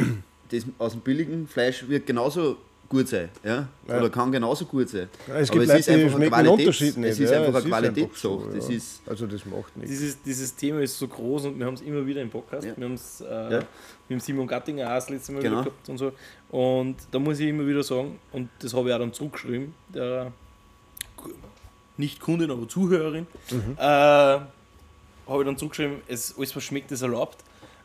Das aus dem billigen Fleisch wird genauso gut sein. Ja. Oder kann genauso gut sein. Es Aber gibt es ist Leute, die einfach ein Unterschied nicht. Es ist ja, einfach eine Qualitätssache. so, Das ja. ist also das macht nichts. Dieses, dieses Thema ist so groß und wir haben es immer wieder im Podcast. Ja. Wir haben es äh, Ja. mit dem Simon Gattinger auch das letzte Mal Genau. gehabt und so. Und da muss ich immer wieder sagen, und das habe ich auch dann zurückgeschrieben, der nicht Kundin, aber Zuhörerin, Mhm. äh, habe ich dann zurückgeschrieben, es, alles was schmeckt, ist erlaubt.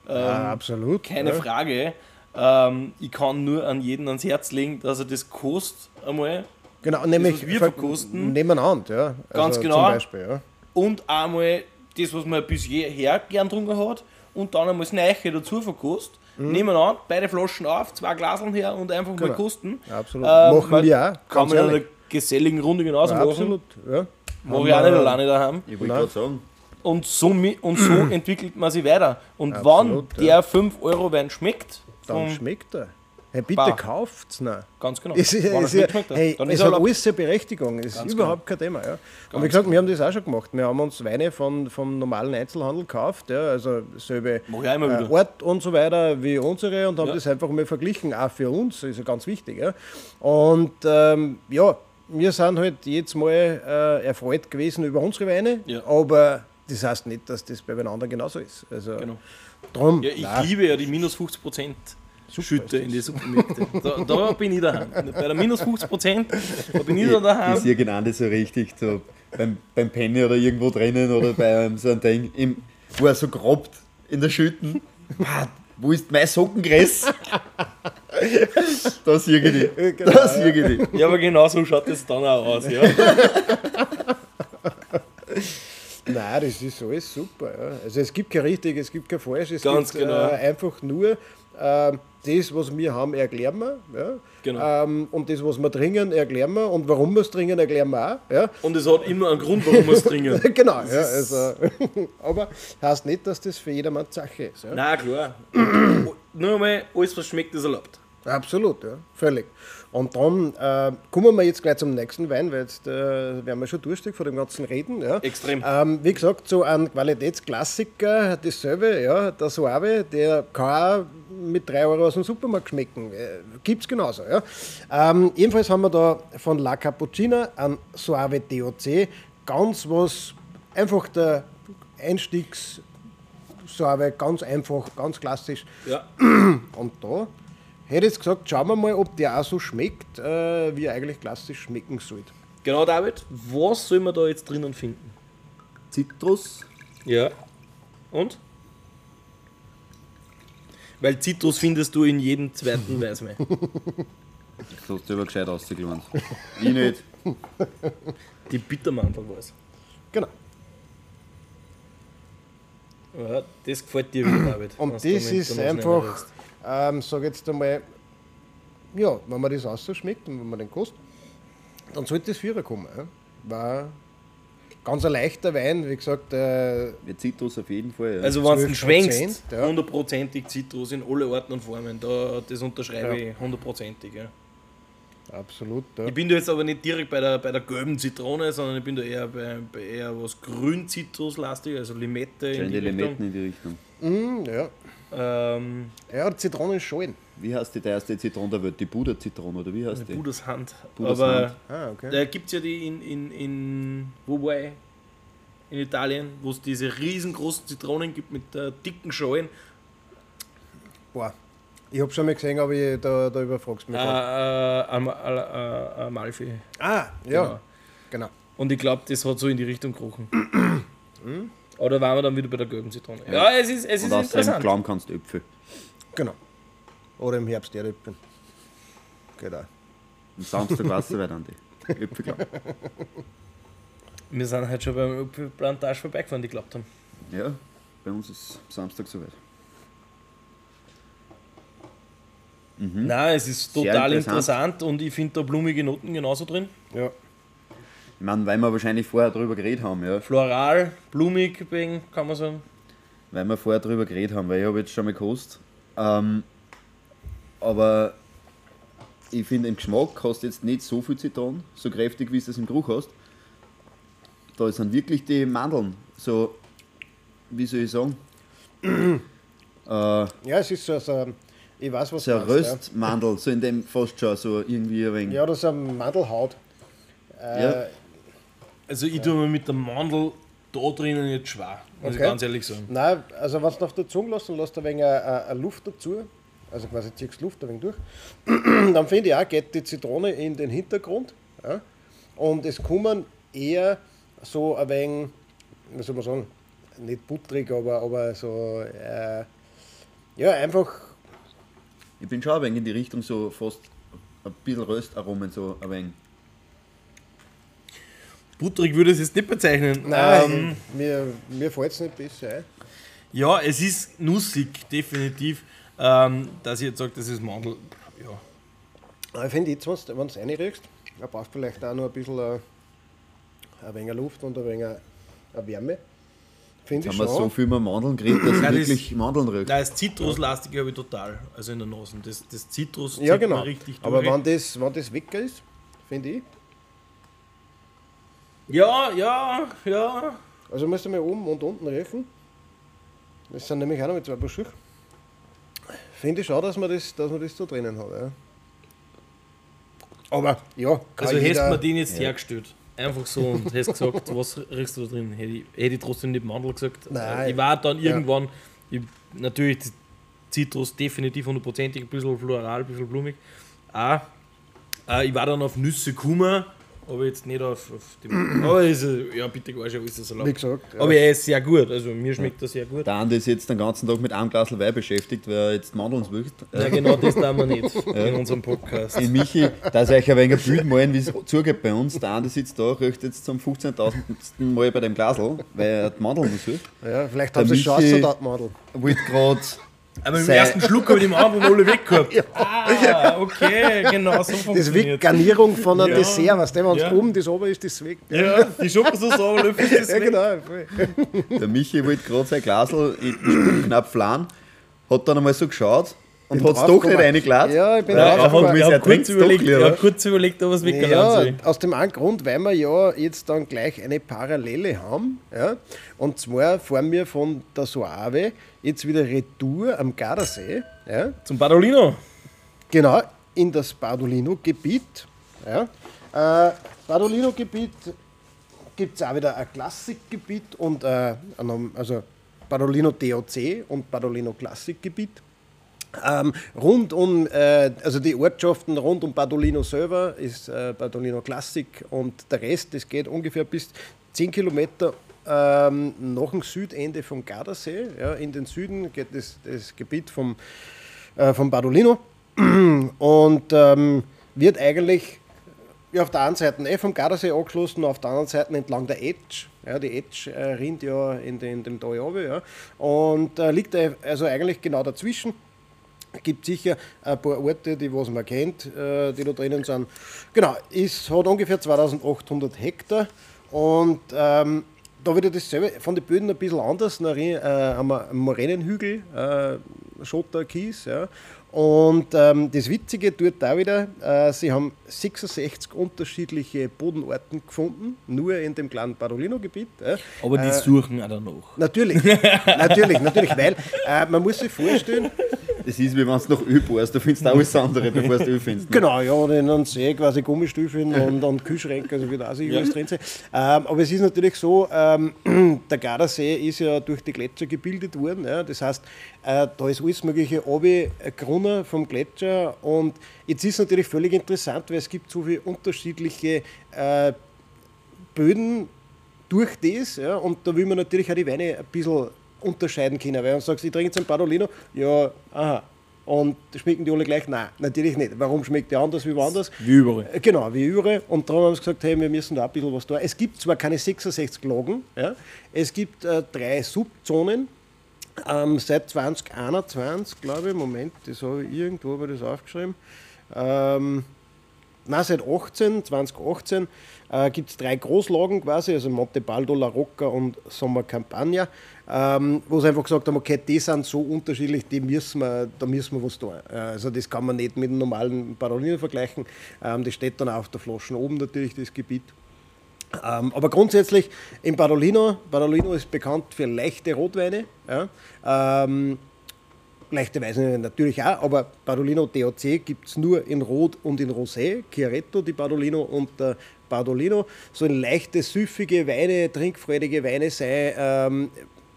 Ähm, Ah, absolut. keine ja. Frage. Ähm, ich kann nur an jeden ans Herz legen, dass er das kostet einmal Genau, nämlich was wir ver- verkosten. nebeneinander, ja. Ganz also genau. Zum Beispiel, ja. und einmal das, was man bis jeher gern getrunken hat und dann einmal das Neiche dazu verkostet. Nebeneinander, beide Flaschen auf, zwei Glaseln her und einfach mal Mhm. Genau. kosten. Ja, absolut. Ähm, Machen wir auch. Kann ganz man in einer geselligen Runde genauso Ja, machen. absolut. Ja. Mache ich auch nicht alleine daheim. Ich wollte gerade sagen, Und so, und so entwickelt man sich weiter. Und Absolut, wenn der 5 Euro Wein schmeckt, Dann schmeckt er. Hey, bitte Bah. kauft's noch. ganz genau. Es, ist- es, er. hey, Dann es ist hat alles seine Berechtigung. Es ist überhaupt kein Thema. Ja. Und wie gesagt, wir haben das auch schon gemacht. Wir haben uns Weine von, vom normalen Einzelhandel gekauft, ja, also selbe äh. Ort und so weiter wie unsere und haben Ja. das einfach mal verglichen, auch für uns, ist ja ganz wichtig. Ja. Und ähm, ja, wir sind halt jedes Mal äh, erfreut gewesen über unsere Weine, Ja. aber das heißt nicht, dass das bei den anderen genauso ist. Also Genau. Drum, Ja, ich nein. liebe ja die minus 50% Schütte in die Supermärkte. Da, da bin ich daheim. Bei der minus 50% da bin ich da ist daheim. irgendeiner so richtig so beim, beim Penny oder irgendwo drinnen oder bei einem so ein Ding, im, wo er so grabt in der Schütten. Wo ist mein Sockengräs? Das irgendwie. Genau, Das irgendwie. Ja, aber genau so schaut das dann auch aus. Ja. Nein, das ist alles super. Ja. Also es gibt kein richtig, es gibt kein falsch, es Ganz gibt genau. äh, einfach nur äh, das, was wir haben, erklären wir. Ja? Genau. Ähm, und das, was wir trinken, erklären wir. Und warum wir es trinken, erklären wir auch. Ja? Und es hat immer einen Grund, warum wir es trinken. genau, ja, also, aber heißt nicht, dass das für jedermann Sache ist. Ja? Na klar. Nur einmal, alles was schmeckt, ist erlaubt. Absolut, ja, völlig. Und dann äh, kommen wir jetzt gleich zum nächsten Wein, weil jetzt äh, werden wir schon durstig vor dem ganzen Reden. Ja. Extrem. Ähm, wie gesagt, so ein Qualitätsklassiker, dasselbe, ja, der Suave, der kann auch mit 3 Euro aus dem Supermarkt schmecken. Äh, Gibt es genauso. Ja. Ähm, ebenfalls haben wir da von La Cappuccina ein Suave DOC, ganz was, einfach der Einstiegs- Suave, ganz einfach, ganz klassisch. Ja. Und da hätte ich jetzt gesagt, schauen wir mal, ob der auch so schmeckt, äh, wie er eigentlich klassisch schmecken sollte. Genau, David. Was soll man da jetzt drinnen finden? Zitrus, Ja. Und? Weil Zitrus findest du in jedem zweiten Weißwein. das hast du aber gescheit ausgelernt. ich nicht. Die Bittermandel war's. Genau. Ja, das gefällt dir wieder, David. Und das ist einfach. Ähm, sag jetzt einmal, ja, wenn man das ausschmeckt und wenn man den kostet, dann sollte das Vierer kommen. Ja. War ganz ein leichter Wein, wie gesagt, äh, Mit Zitrus auf jeden Fall. Ja. Also wenn du 12%, schwenkst, ja. hundertprozentig Zitrus in alle Arten und Formen, da, das unterschreibe Ja. ich hundertprozentig. Ja. absolut. Ja. Ich bin da jetzt aber nicht direkt bei der, bei der gelben Zitrone, sondern ich bin da eher bei, bei eher was grün-zitruslastig, also Limette in Schön die die Richtung. Limetten in die Richtung. Mm, ja. Ähm, ja, Zitronenschalen. Wie heißt die erste Zitrone der Welt? Die Buddha-Zitrone oder wie heißt die? Buddhas Hand. Buddhas aber Hand. Ah, okay. da gibt es ja die in, in, in wo war ich? In Italien, wo es diese riesengroßen Zitronen gibt mit äh, dicken Schalen. Boah. Ich habe schon mal gesehen, aber ich, da, da überfragst du Äh, mich. äh, grad. Am- äh, äh, Amalfi. ah, ja, genau. genau. Und ich glaube, das hat so in die Richtung gerochen. Oder waren wir dann wieder bei der gelben Zitrone? Ja, es ist, es ist Und aus dem interessant. Klamm kannst du Äpfel. Genau. Oder im Herbst Erdäpfeln. Geht auch. Am Samstag weißt du weiter an die. Äpfelklamm. Wir sind halt schon beim Plantage vorbeigefahren, die geglaubt haben. Ja, bei uns ist Samstag soweit. Nein, es ist total interessant. interessant. und ich finde da blumige Noten genauso drin. Ja. Ich meine, weil wir wahrscheinlich vorher drüber geredet haben, ja. Floral, blumig, wegen, kann man sagen. Weil wir vorher drüber geredet haben, weil ich habe jetzt schon mal gekostet. Ähm, aber ich finde, im Geschmack hast du jetzt nicht so viel Zitronen, so kräftig wie du es im Geruch hast. Da sind wirklich die Mandeln, so, wie soll ich sagen, äh, ja, es ist so, so ich weiß, was so ein Röstmandel, so in dem fast schon so irgendwie ein wenig. Ja, ja das ist ein Mandelhaut. Äh, Ja. Also ich tue mir mit der Mandel da drinnen jetzt schwer, muss ich Okay. ganz ehrlich sagen. Nein, also wenn du auf der Zunge lässt, dann lässt du ein wenig äh, äh, Luft dazu. Also quasi ziehst Luft ein wenig durch. dann finde ich auch, geht die Zitrone in den Hintergrund. Ja? Und es kommen eher so ein wenig, wie soll man sagen, nicht butterig, aber, aber so, äh, ja, einfach, Ich bin schon ein wenig in die Richtung so fast ein bisschen Röstaromen, so ein wenig. Butterig würde ich es jetzt nicht bezeichnen. nein, Ähm, mir, mir fällt es nicht besser ein. ja, es ist nussig, definitiv. Ähm, dass ich jetzt sage, das ist Mandel. Ja. Aber ich finde jetzt, wenn du es reinriechst, da brauchst du vielleicht auch noch ein bisschen äh, ein wenig Luft und ein wenig äh, eine Wärme. Finde ich Haben wir so schon. viel mit Mandeln geredet, dass Nein, ich das- wirklich Mandeln riecht. Nein, das Zitruslastige habe ich total, also in der Nase. Das, das Zitrus Ja, genau. richtig Aber durch. wenn das, wenn das weg ist, finde ich. Ja, ja, ja. Also musst du mal oben und unten riechen. Das sind nämlich auch noch mit zwei Paar Finde ich schon, dass man das, dass man das da drinnen hat. Ja. Aber ja, kann Also hättest mir den jetzt hergestellt. Einfach so und hättest gesagt, was riechst du da drin? Hätte ich, hätte ich trotzdem nicht Mandel gesagt. Nein. Ich war dann Ja. irgendwann, ich, natürlich die Zitrus definitiv hundertprozentig, ein bisschen floral, ein bisschen blumig. Auch, äh, ich war dann auf Nüsse Kummer, aber jetzt nicht auf, auf die. aber ist, ja, bitte gar ist das wie erlaubt. gesagt, ja. Aber er ist sehr gut, also mir schmeckt er sehr gut. Der Andi ist jetzt den ganzen Tag mit einem Glas Wein beschäftigt, weil er jetzt Mandeln sucht. Ja, genau das tun wir nicht in unserem Podcast. In Michi, dass euch ein wenig ein Bild malen, wie es zugeht bei uns. Der Andi sitzt da, riecht jetzt zum 15.000. Mal bei dem Glasl, weil er die Mandeln sucht. ja, vielleicht Der haben sie Chance Michi- dort Madel. Wollte gerade Aber im Sei- ersten Schluck habe ich den anderen alle weggehabt. Ah, okay, genau so Das ist Garnierung von einem Ja. Dessert, weißt du, wenn es Ja. oben das oben ist, das weg. Ja, die Schokosauce runterlöffel ist das Ja, weg. genau. Der Michi wollte gerade sein Glasl knapp flauen, hat dann einmal so geschaut und hat es doch nicht reingeladen. Ja, ich bin Ja, draufgekommen. er hat Ich habe kurz, überlegt, hab kurz überlegt, ob es weggeladen Ja, soll. aus dem einen Grund, weil wir ja jetzt dann gleich eine Parallele haben. Ja? Und zwar fahren wir von der Soave jetzt wieder Retour am Gardasee. Ja? Zum Badolino. Genau, in das Badolino-Gebiet. Ja. Äh, Badolino-Gebiet gibt es auch wieder ein Klassikgebiet und äh, ein- also Badolino DOC und Badolino Klassikgebiet. Ähm, rund um, äh, also die Ortschaften rund um Badolino selber ist äh, Badolino Klassik und der Rest, das geht ungefähr bis 10 Kilometer ähm, nach dem Südende vom Gardasee. Ja, in den Süden geht das, das Gebiet vom, äh, vom Badolino und ähm, wird eigentlich ja, auf der einen Seite eh vom Gardasee angeschlossen, auf der anderen Seite entlang der Etsch. Ja, die Etsch äh, rinnt ja in, den, in dem Tal runter, ja. Und äh, liegt äh, also eigentlich genau dazwischen. Gibt sicher ein paar Orte, die was man kennt, äh, die da drinnen sind. Genau, ist, hat ungefähr 2800 Hektar und ähm, da wieder dasselbe, von den Böden ein bisschen anders. Da haben wir einen Moränenhügel, äh, Schotter, Kies. Ja. Und ähm, das Witzige dort da wieder, äh, sie haben 66 unterschiedliche Bodenarten gefunden, nur in dem kleinen Barolino-Gebiet. Ja. Aber die suchen auch danach. Natürlich, natürlich, natürlich, weil äh, man muss sich vorstellen, Das ist wie wenn du nach Öl bohrst, du findest alles andere, bevor du Öl findest. ne? Genau, ja, und in einem See quasi Gummistiefeln und, und Kühlschränke, also wird auch sicher alles drin sein. Ähm, aber es ist natürlich so, ähm, der Gardasee ist ja durch die Gletscher gebildet worden. Ja, das heißt, äh, da ist alles Mögliche runtergerunnen vom Gletscher. Und jetzt ist es natürlich völlig interessant, weil es gibt so viele unterschiedliche äh, Böden durch das. Ja, und da will man natürlich auch die Weine ein bisschen unterscheiden können. Weil wenn du sagst, ich trinke jetzt ein Parolino, ja, aha. Und schmecken die alle gleich? Nein, natürlich nicht. Warum schmeckt der anders wie woanders? Wie überall. Äh, Genau, wie überall. Und darum haben sie gesagt, hey, wir müssen da ein bisschen was tun. Es gibt zwar keine 66 Lagen, ja, es gibt äh, drei Subzonen. Ähm, seit 2021, glaube ich, Moment, das habe ich irgendwo habe das aufgeschrieben. Ähm, Nein, seit 18, 2018 äh, gibt es drei Großlagen quasi, also Monte Baldo, La Rocca und Sommer Campagna, ähm, wo sie einfach gesagt haben, okay, die sind so unterschiedlich, die müssen wir, da müssen wir was tun. Äh, also das kann man nicht mit dem normalen Parolino vergleichen. Ähm, das steht dann auch auf der Flasche oben natürlich, das Gebiet. Ähm, aber grundsätzlich in Barolino, Barolino ist bekannt für leichte Rotweine. Ja. Ähm, leichte Weine natürlich auch, aber Barolino DOC gibt es nur in Rot und in Rosé, Chiaretto, die Barolino und der Bardolino. So ein leichte, süffige Weine, trinkfreudige Weine sei, ähm,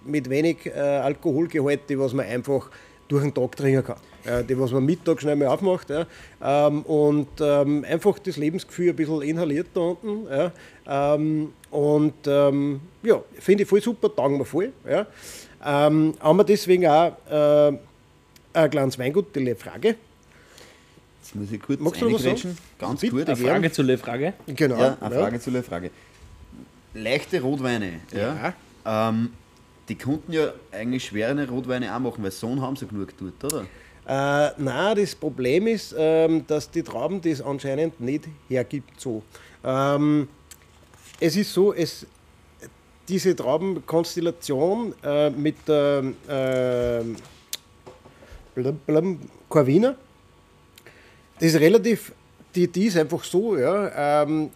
mit wenig äh, Alkoholgehalt, was man einfach durch den Tag trinken kann. Ja, die, was man Mittag schnell mal aufmacht. Ja, ähm, und ähm, einfach das Lebensgefühl ein bisschen inhaliert da unten. Ja, ähm, und ja, finde ich voll super, taugen wir voll. Ja. Ähm, haben wir deswegen auch äh, ein kleines Weingut, die Frage. Jetzt muss ich kurz Magst du was reingrätschen. Ganz Bitte, kurz. Eine Frage zu der Frage. Genau. Ja, eine Frage zu der Frage. Leichte Rotweine, ja. Ähm, die konnten ja eigentlich schwere Rotweine auch machen, weil Sohn haben sie genug dort, oder? Äh, nein, das Problem ist, ähm, dass die Trauben das anscheinend nicht hergibt so. Ähm, es ist so, es, diese Traubenkonstellation äh, mit der äh, blum, blum, Corvina, das ist relativ, die, die ist einfach so, ja, ähm,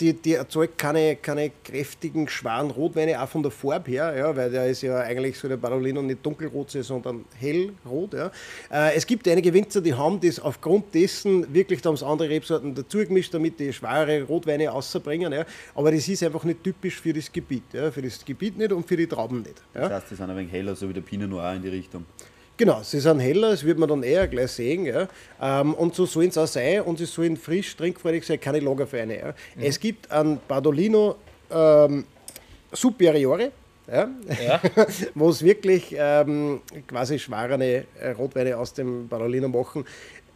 die, die erzeugt keine, keine kräftigen, schweren Rotweine, auch von der Farbe her, ja, weil der ist ja eigentlich so der Barolino nicht dunkelrot sondern hellrot. Ja. Äh, es gibt einige Winzer, die haben das aufgrund dessen wirklich, da haben sie andere Rebsorten dazu gemischt, damit die schwere Rotweine außerbringen. Ja. Aber das ist einfach nicht typisch für das Gebiet. Ja. Für das Gebiet nicht und für die Trauben nicht. Ja. Das heißt, die sind ein wenig heller, so wie der Pinot Noir in die Richtung. Genau, sie sind heller, das wird man dann eher gleich sehen. Ja. Ähm, und so sollen sie auch sein und sie sollen frisch, trinkfreudig sein, keine Lagerfeine. Ja. Es gibt einen Bardolino ähm, Superiore, ja, Ja. wo es wirklich ähm, quasi schwarene äh, Rotweine aus dem Bardolino machen.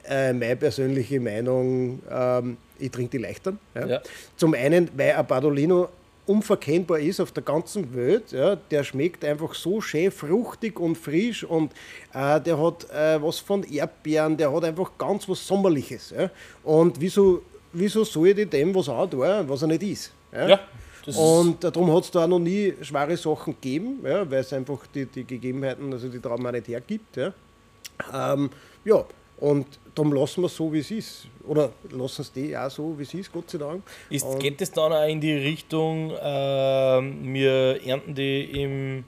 Äh, meine persönliche Meinung, ähm, ich trinke die leichtern. Ja. Zum einen, weil ein Bardolino unverkennbar ist auf der ganzen Welt. Ja, der schmeckt einfach so schön fruchtig und frisch und äh, der hat äh, was von Erdbeeren, der hat einfach ganz was Sommerliches. Ja. Und wieso, wieso soll ich dem was auch tun, was er nicht ist? Ja. Ja, und darum hat es da auch noch nie schwere Sachen gegeben, ja, weil es einfach die, die Gegebenheiten, also die Traum auch nicht hergibt. Ja, ähm, ja und darum lassen wir es so, wie es ist. Oder lassen es die auch so, wie es ist, Gott sei Dank. Ist, Und- geht es dann auch in die Richtung, ähm, wir ernten die im,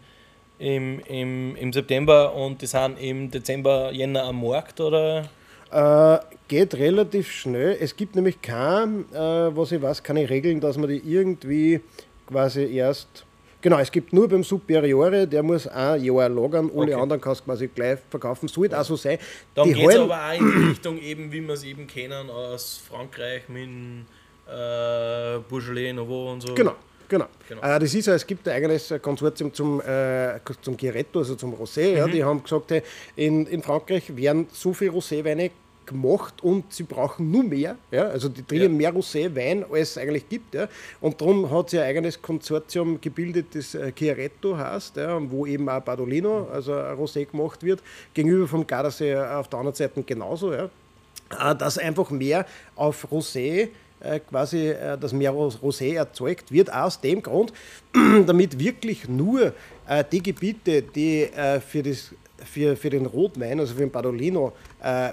im, im, im September und die sind im Dezember, Jänner am Markt? Oder? Äh, geht relativ schnell. Es gibt nämlich kein, äh, was ich weiß, keine Regeln, dass man die irgendwie quasi erst. Genau, es gibt nur beim Superiore, der muss ein Jahr lagern, alle Okay. anderen kannst du quasi gleich verkaufen. Sollte auch so sein. Dann geht es aber auch in die Richtung, eben, wie wir es eben kennen aus Frankreich mit äh, Beaujolais, Nouveau und so. Genau, genau. Genau. Äh, das ist ja, es gibt ein eigenes Konsortium zum, äh, zum Giretto, also zum Rosé. Ja, die haben gesagt, hey, in, in Frankreich werden so viele Roséweine gemacht und sie brauchen nur mehr. Ja? Also die trinken Ja. mehr Roséwein, als es eigentlich gibt. Ja? Und darum hat sie ein eigenes Konsortium gebildet, das äh, Chiaretto heißt, ja? wo eben auch Badolino, also Rosé gemacht wird, gegenüber vom Gardasee auf der anderen Seite genauso. Ja? äh, dass einfach mehr auf Rosé äh, quasi, äh, dass mehr Ros- Rosé erzeugt wird, aus dem Grund, damit wirklich nur äh, die Gebiete, die äh, für, das, für, für den Rotwein, also für den Badolino, äh,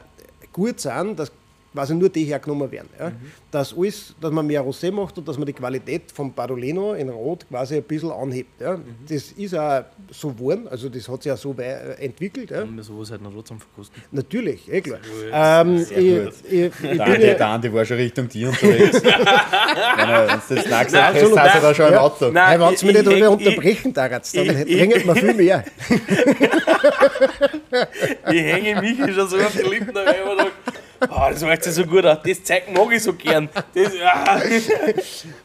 gut sind, dass quasi nur die hergenommen werden. Ja? Dass, alles, dass man mehr Rosé macht und dass man die Qualität vom Badolino in Rot quasi ein bisschen anhebt. Ja? Das ist auch so geworden, also das hat sich ja so wei- entwickelt. Ja? Und wir sowas halt noch zum Verkosten. Natürlich, eh klar. Ähm, ich, ich, ich Der bin Andi, ja, der Andi war schon Richtung dir unterwegs. Wenn er du das Snack gesagt absolut. hast, hat er schon im Ja. Auto. Nein, wenn Sie mich nicht ich- unterbrechen, Daratz, dann bringt man viel mehr. Ich hänge mich schon so auf die Lippen denke, oh, das macht sich so gut aus. Das Zeug mag ich so gern. Das, ah. Und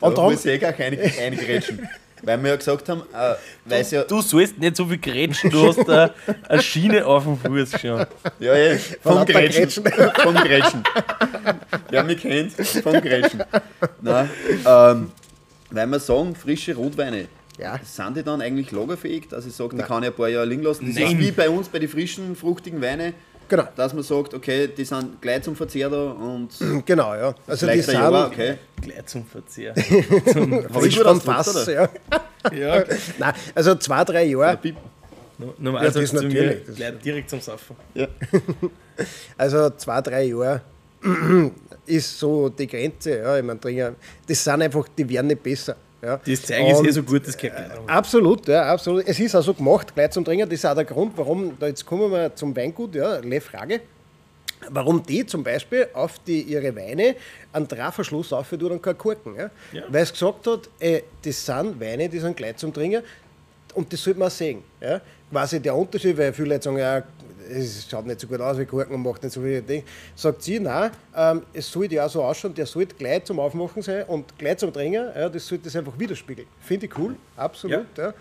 da darum- muss ich eh gar eingrätschen. Weil wir ja gesagt haben, äh, weil es ja. Du sollst nicht so viel grätschen, du hast da eine Schiene auf dem Fuß schon. Ja, eh, vom Grätschen. Vom Grätschen. Wer mich kennt, vom Grätschen. Nein, ähm, weil wir sagen, frische Rotweine, Ja. sind die dann eigentlich lagerfähig, dass ich sage, die kann ich ein paar Jahre liegen lassen? Das Nein. ist wie bei uns bei den frischen, fruchtigen Weinen, Genau, dass man sagt, okay, die sind gleich zum Verzehr da und genau, ja. Also die sind Jahr, okay. Gleich zum Verzehr. Hab ich frisch gut vom ausgedrückt, Fass. Ja. Ja, Nein, also zwei, drei Jahre. normal Ja, das sagst du mir natürlich, das- gleich direkt zum Saufen. Also zwei, drei Jahre ist so die Grenze. Ja. Ich meine, Trinker, das sind einfach, die werden nicht besser. Ja. Das Zeug ist eh so gut, das geht gleich. Absolut, ja, absolut. Es ist auch so gemacht, gleich zum Trinken. Das ist auch der Grund, warum, da jetzt kommen wir zum Weingut, ja, Le Frage, warum die zum Beispiel auf die, ihre Weine einen Drahtverschluss aufführen und keinen Korken. Ja? Ja. Weil es gesagt hat, ey, das sind Weine, die sind gleich zum Trinken und das sollte man auch sehen. Ja? Quasi der Unterschied, weil viele Leute sagen, ja, es schaut nicht so gut aus wie Korken und macht nicht so viel Ding. Sagt sie, nein, ähm, es sollte ja auch so ausschauen, der sollte gleich zum Aufmachen sein und gleich zum Trinken. Ja, das sollte das einfach widerspiegeln. Finde ich cool, absolut. Ja.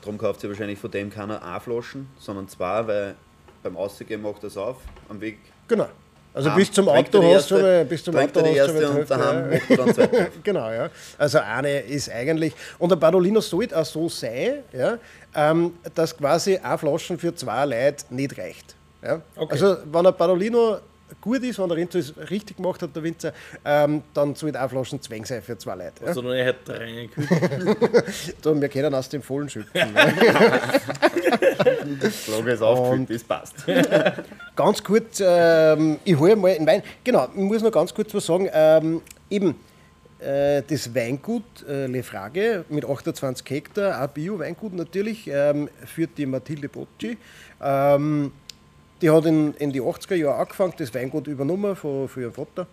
Darum kauft ihr wahrscheinlich von dem keiner eine Flaschen, sondern zwei, weil beim Ausgehen macht das auf, am Weg. Genau. Also bis zum Auto hast du schon erste- bis zum Auto die hast erste mal und daheim ja. dann zweite. Genau, ja. Also eine ist eigentlich, und der Badolino sollte auch so sein, ja, ähm, dass quasi eine Flaschen für zwei Leute nicht reicht. Ja? Okay. Also wenn ein Badolino gut ist, wenn der Winzer es richtig gemacht hat, der Winzer, ähm, dann sollte eine Flaschen Zwang sein für zwei Leute. Ja? Sondern er hat. So, wir können aus dem Vollen schöpfen. Flagge ist aufgefüllt, das passt. Ganz kurz, ähm, ich hole mal einen Wein. Genau, ich muss noch ganz kurz was sagen. Ähm, eben, äh, das Weingut äh, Le Frage mit 28 Hektar, auch Bio-Weingut natürlich, ähm, führt die Mathilde Bocci. Ähm, die hat in, in die 80er Jahre angefangen, das Weingut übernommen von, von ihrem Vater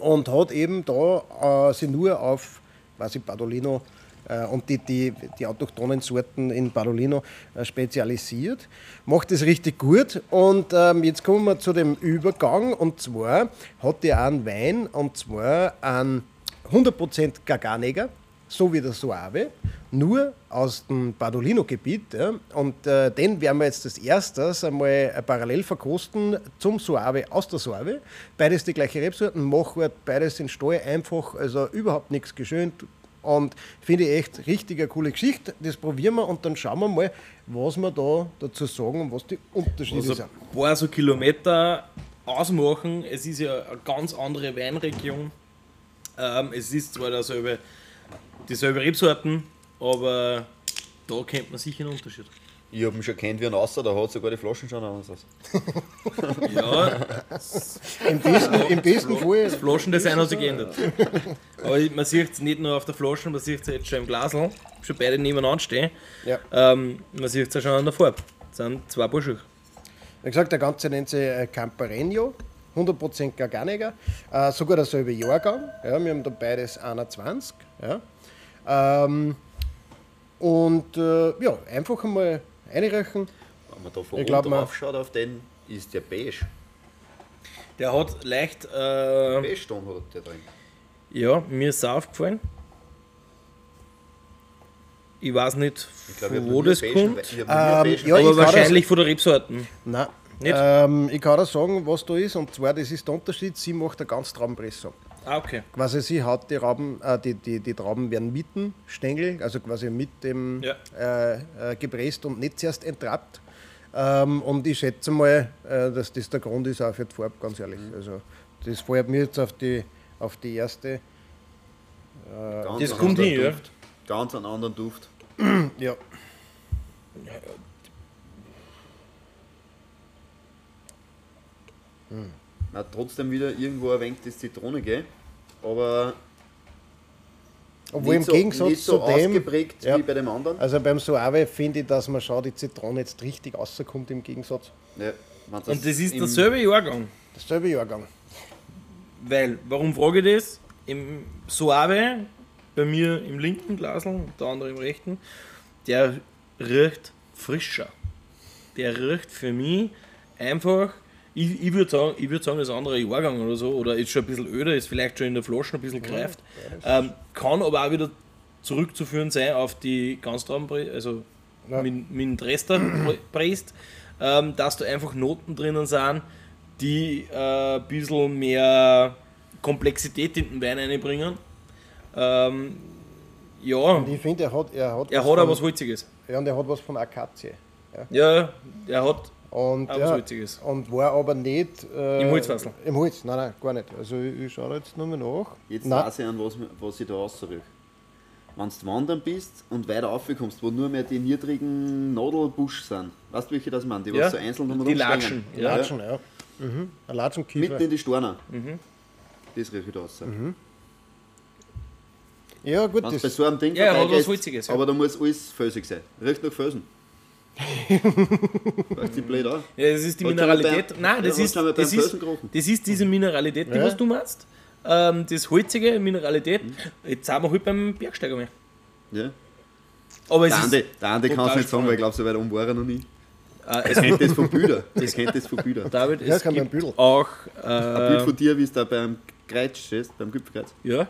und hat eben da äh, sich nur auf quasi Badolino äh, und die, die, die autochthonen Sorten in Badolino äh, spezialisiert. Macht das richtig gut und ähm, jetzt kommen wir zu dem Übergang und zwar hat die einen Wein und zwar einen 100% Garganeger, so wie der Suave, nur aus dem Badolino-Gebiet. Ja. Und äh, den werden wir jetzt als erstes einmal parallel verkosten zum Suave aus der Suave. Beides die gleiche Rebsorten, Machart, beides in Stall einfach, also überhaupt nichts geschönt, Und finde ich echt richtig eine coole Geschichte. Das probieren wir und dann schauen wir mal, was wir da dazu sagen und was die Unterschiede Also sind. ein paar so Kilometer ausmachen. Es ist ja eine ganz andere Weinregion. Ähm, es ist zwar dasselbe, dieselbe Rebsorten, aber da kennt man sicher einen Unterschied. Ich habe ihn schon kennt wie ein Außer, da hat sogar die Flaschen schon anders aus. Ja, Im besten, im besten Fall, das Flaschendesign hat sich geändert. Aber man sieht es nicht nur auf der Flasche, man sieht es jetzt schon im Glasl, schon beide nebeneinander stehen. ja. Ähm, man sieht es ja schon an der Farbe. Das sind zwei Schuhe. Wie gesagt, der Ganze nennt sich äh, Camparenio, 100% Garganiger, äh, sogar derselbe Jahrgang. Ja, wir haben da beides 21. Ja. Ähm, und äh, ja, einfach einmal einreichen. Wenn man da von Ich unten glaub, man- aufschaut auf den, ist der beige. Der hat leicht, äh, Beige Ton hat der drin. ja, mir ist es auch aufgefallen. Ich weiß nicht, Ich hab wo das kommt, Ähm, ja, aber wahrscheinlich von der Rebsorten. Nein. Nicht? Ähm, ich kann dir sagen, was da ist, und zwar, das ist der Unterschied, sie macht eine Ganztraubenpressung. Ah, okay. Quasi sie hat die Trauben, äh, die, die, die Trauben werden mitten Stängel, also quasi mit dem Ja. äh, äh, gepresst und nicht zuerst entrappt. Ähm, und ich schätze mal, äh, dass das der Grund ist auch für die Farbe, ganz ehrlich. Also das fällt mir jetzt auf die, auf die erste. Ganz Das kommt hin, ja. Ganz einen anderen Duft. Ja. Man hat trotzdem wieder irgendwo ein wenig das Zitrone, gell? Aber Obwohl nicht im so, Gegensatz nicht so zu dem, ausgeprägt Ja. wie bei dem anderen. also beim Soave finde ich, dass man schaut, die Zitrone jetzt richtig rauskommt im Gegensatz. Ja, wenn Und das ist derselbe Jahrgang. Dasselbe Jahrgang. Weil, warum frage ich das? Im Suave, bei mir im linken Glasl, der andere im rechten, der riecht frischer. Der riecht für mich einfach, ich, ich würde sagen, ich würd sagen, das anderer Jahrgang oder so, oder ist schon ein bisschen öder, ist vielleicht schon in der Flasche ein bisschen greift. Ähm, kann aber auch wieder zurückzuführen sein auf die Ganztrauben, also Ja. mit, mit dem presst, ähm, dass da einfach Noten drinnen sind, die äh, ein bisschen mehr Komplexität in den Wein reinbringen. Ähm, ja, Und ich finde, er hat, er hat, er was hat auch was Holziges. Ja, und er hat was von Akazie. Ja, er hat Und, auch ja, Holziges. und war aber nicht. Äh, Im Holzfassel. Im Holz, nein, nein, gar nicht. Also ich, ich schaue jetzt nochmal nach. Jetzt nein, weiß ich an, was, was ich da rausrühre. Wenn du wandern bist und weiter aufkommst, wo nur mehr die niedrigen Nadelbusch sind, weißt du, welche das meinen? Die Ja, was so einzeln die rumstehen? Latschen, Ja, Latschen, ja. Mhm. Ein Latschenkiefer. Mitten in die Storner. Mhm. Das rieche ich da raus. Ja, gut, Wenn du bei das, so einem Ding Ja, ja. aber da muss alles felsig sein. Riecht nach Felsen. Weißt du, blöd an? Ja, das ist die Mineralität. Nein, ja, das hast ist, das, ist, das ist diese Mineralität, die Ja. was du meinst. Ähm, das holzige Mineralität. Jetzt sind wir halt beim Bergsteiger mehr. Ja. Aber es Der ist, Andi, der Andi kann es nicht sagen, weil ich glaube, so weit um war er noch nie. äh, Er es kennt das von Büdern. Er kennt das von Büdern. David, Ja, es kann man gibt ein Büdel. auch. Ein Bild Äh, von dir, wie es da beim Kreuz stehst, beim Gipfelkreuz. ja.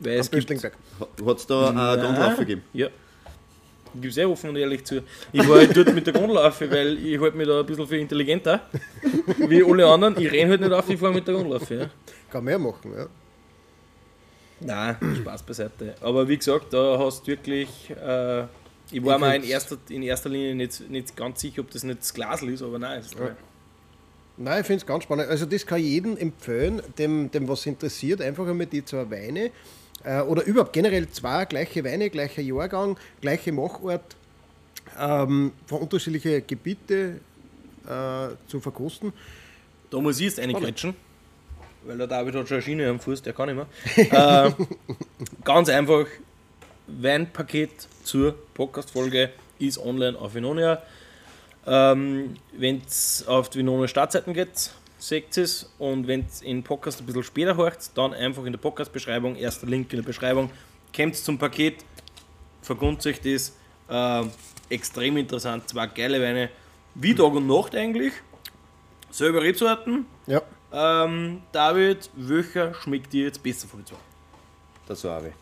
Weil es gibt. Hat es da eine Gondel gegeben? Ja. Ich gebe sehr offen und ehrlich zu. Ich war halt dort mit der Gondel auf, weil ich halte mich da ein bisschen für intelligenter wie alle anderen. Ich renne halt nicht auf, ich fahre mit der Gondel auf. Ja. Kann ja machen, ja. Nein, Spaß beiseite. Aber wie gesagt, da hast du wirklich. Äh, ich war Ich mir in erster, in erster Linie nicht, nicht ganz sicher, ob das nicht das Glasl ist, aber nein. Es ist Ja. Nein, ich finde es ganz spannend. Also das kann ich jedem empfehlen, dem, dem was interessiert, einfach einmal die zwei Weine äh, oder überhaupt generell zwei gleiche Weine, gleicher Jahrgang, gleiche Machart ähm, von unterschiedlichen Gebiete äh, zu verkosten. Da muss ich jetzt reingrätschen, weil der David hat schon eine Schiene am Fuß, der kann nicht mehr. äh, ganz einfach, Weinpaket zur Podcast-Folge ist online auf Vinonia. Ähm, wenn es auf die Vinonia Startseiten geht, seht es. Und wenn es in Podcast ein bisschen später hört, dann einfach in der Podcast-Beschreibung, erster Link in der Beschreibung, kommt zum Paket, vergund sich das. Ähm, extrem interessant, zwei geile Weine, wie Tag und Nacht eigentlich. Selber Rebsorten. Ja, Ähm, David, welcher schmeckt dir jetzt besser von den zwei? Das war ich.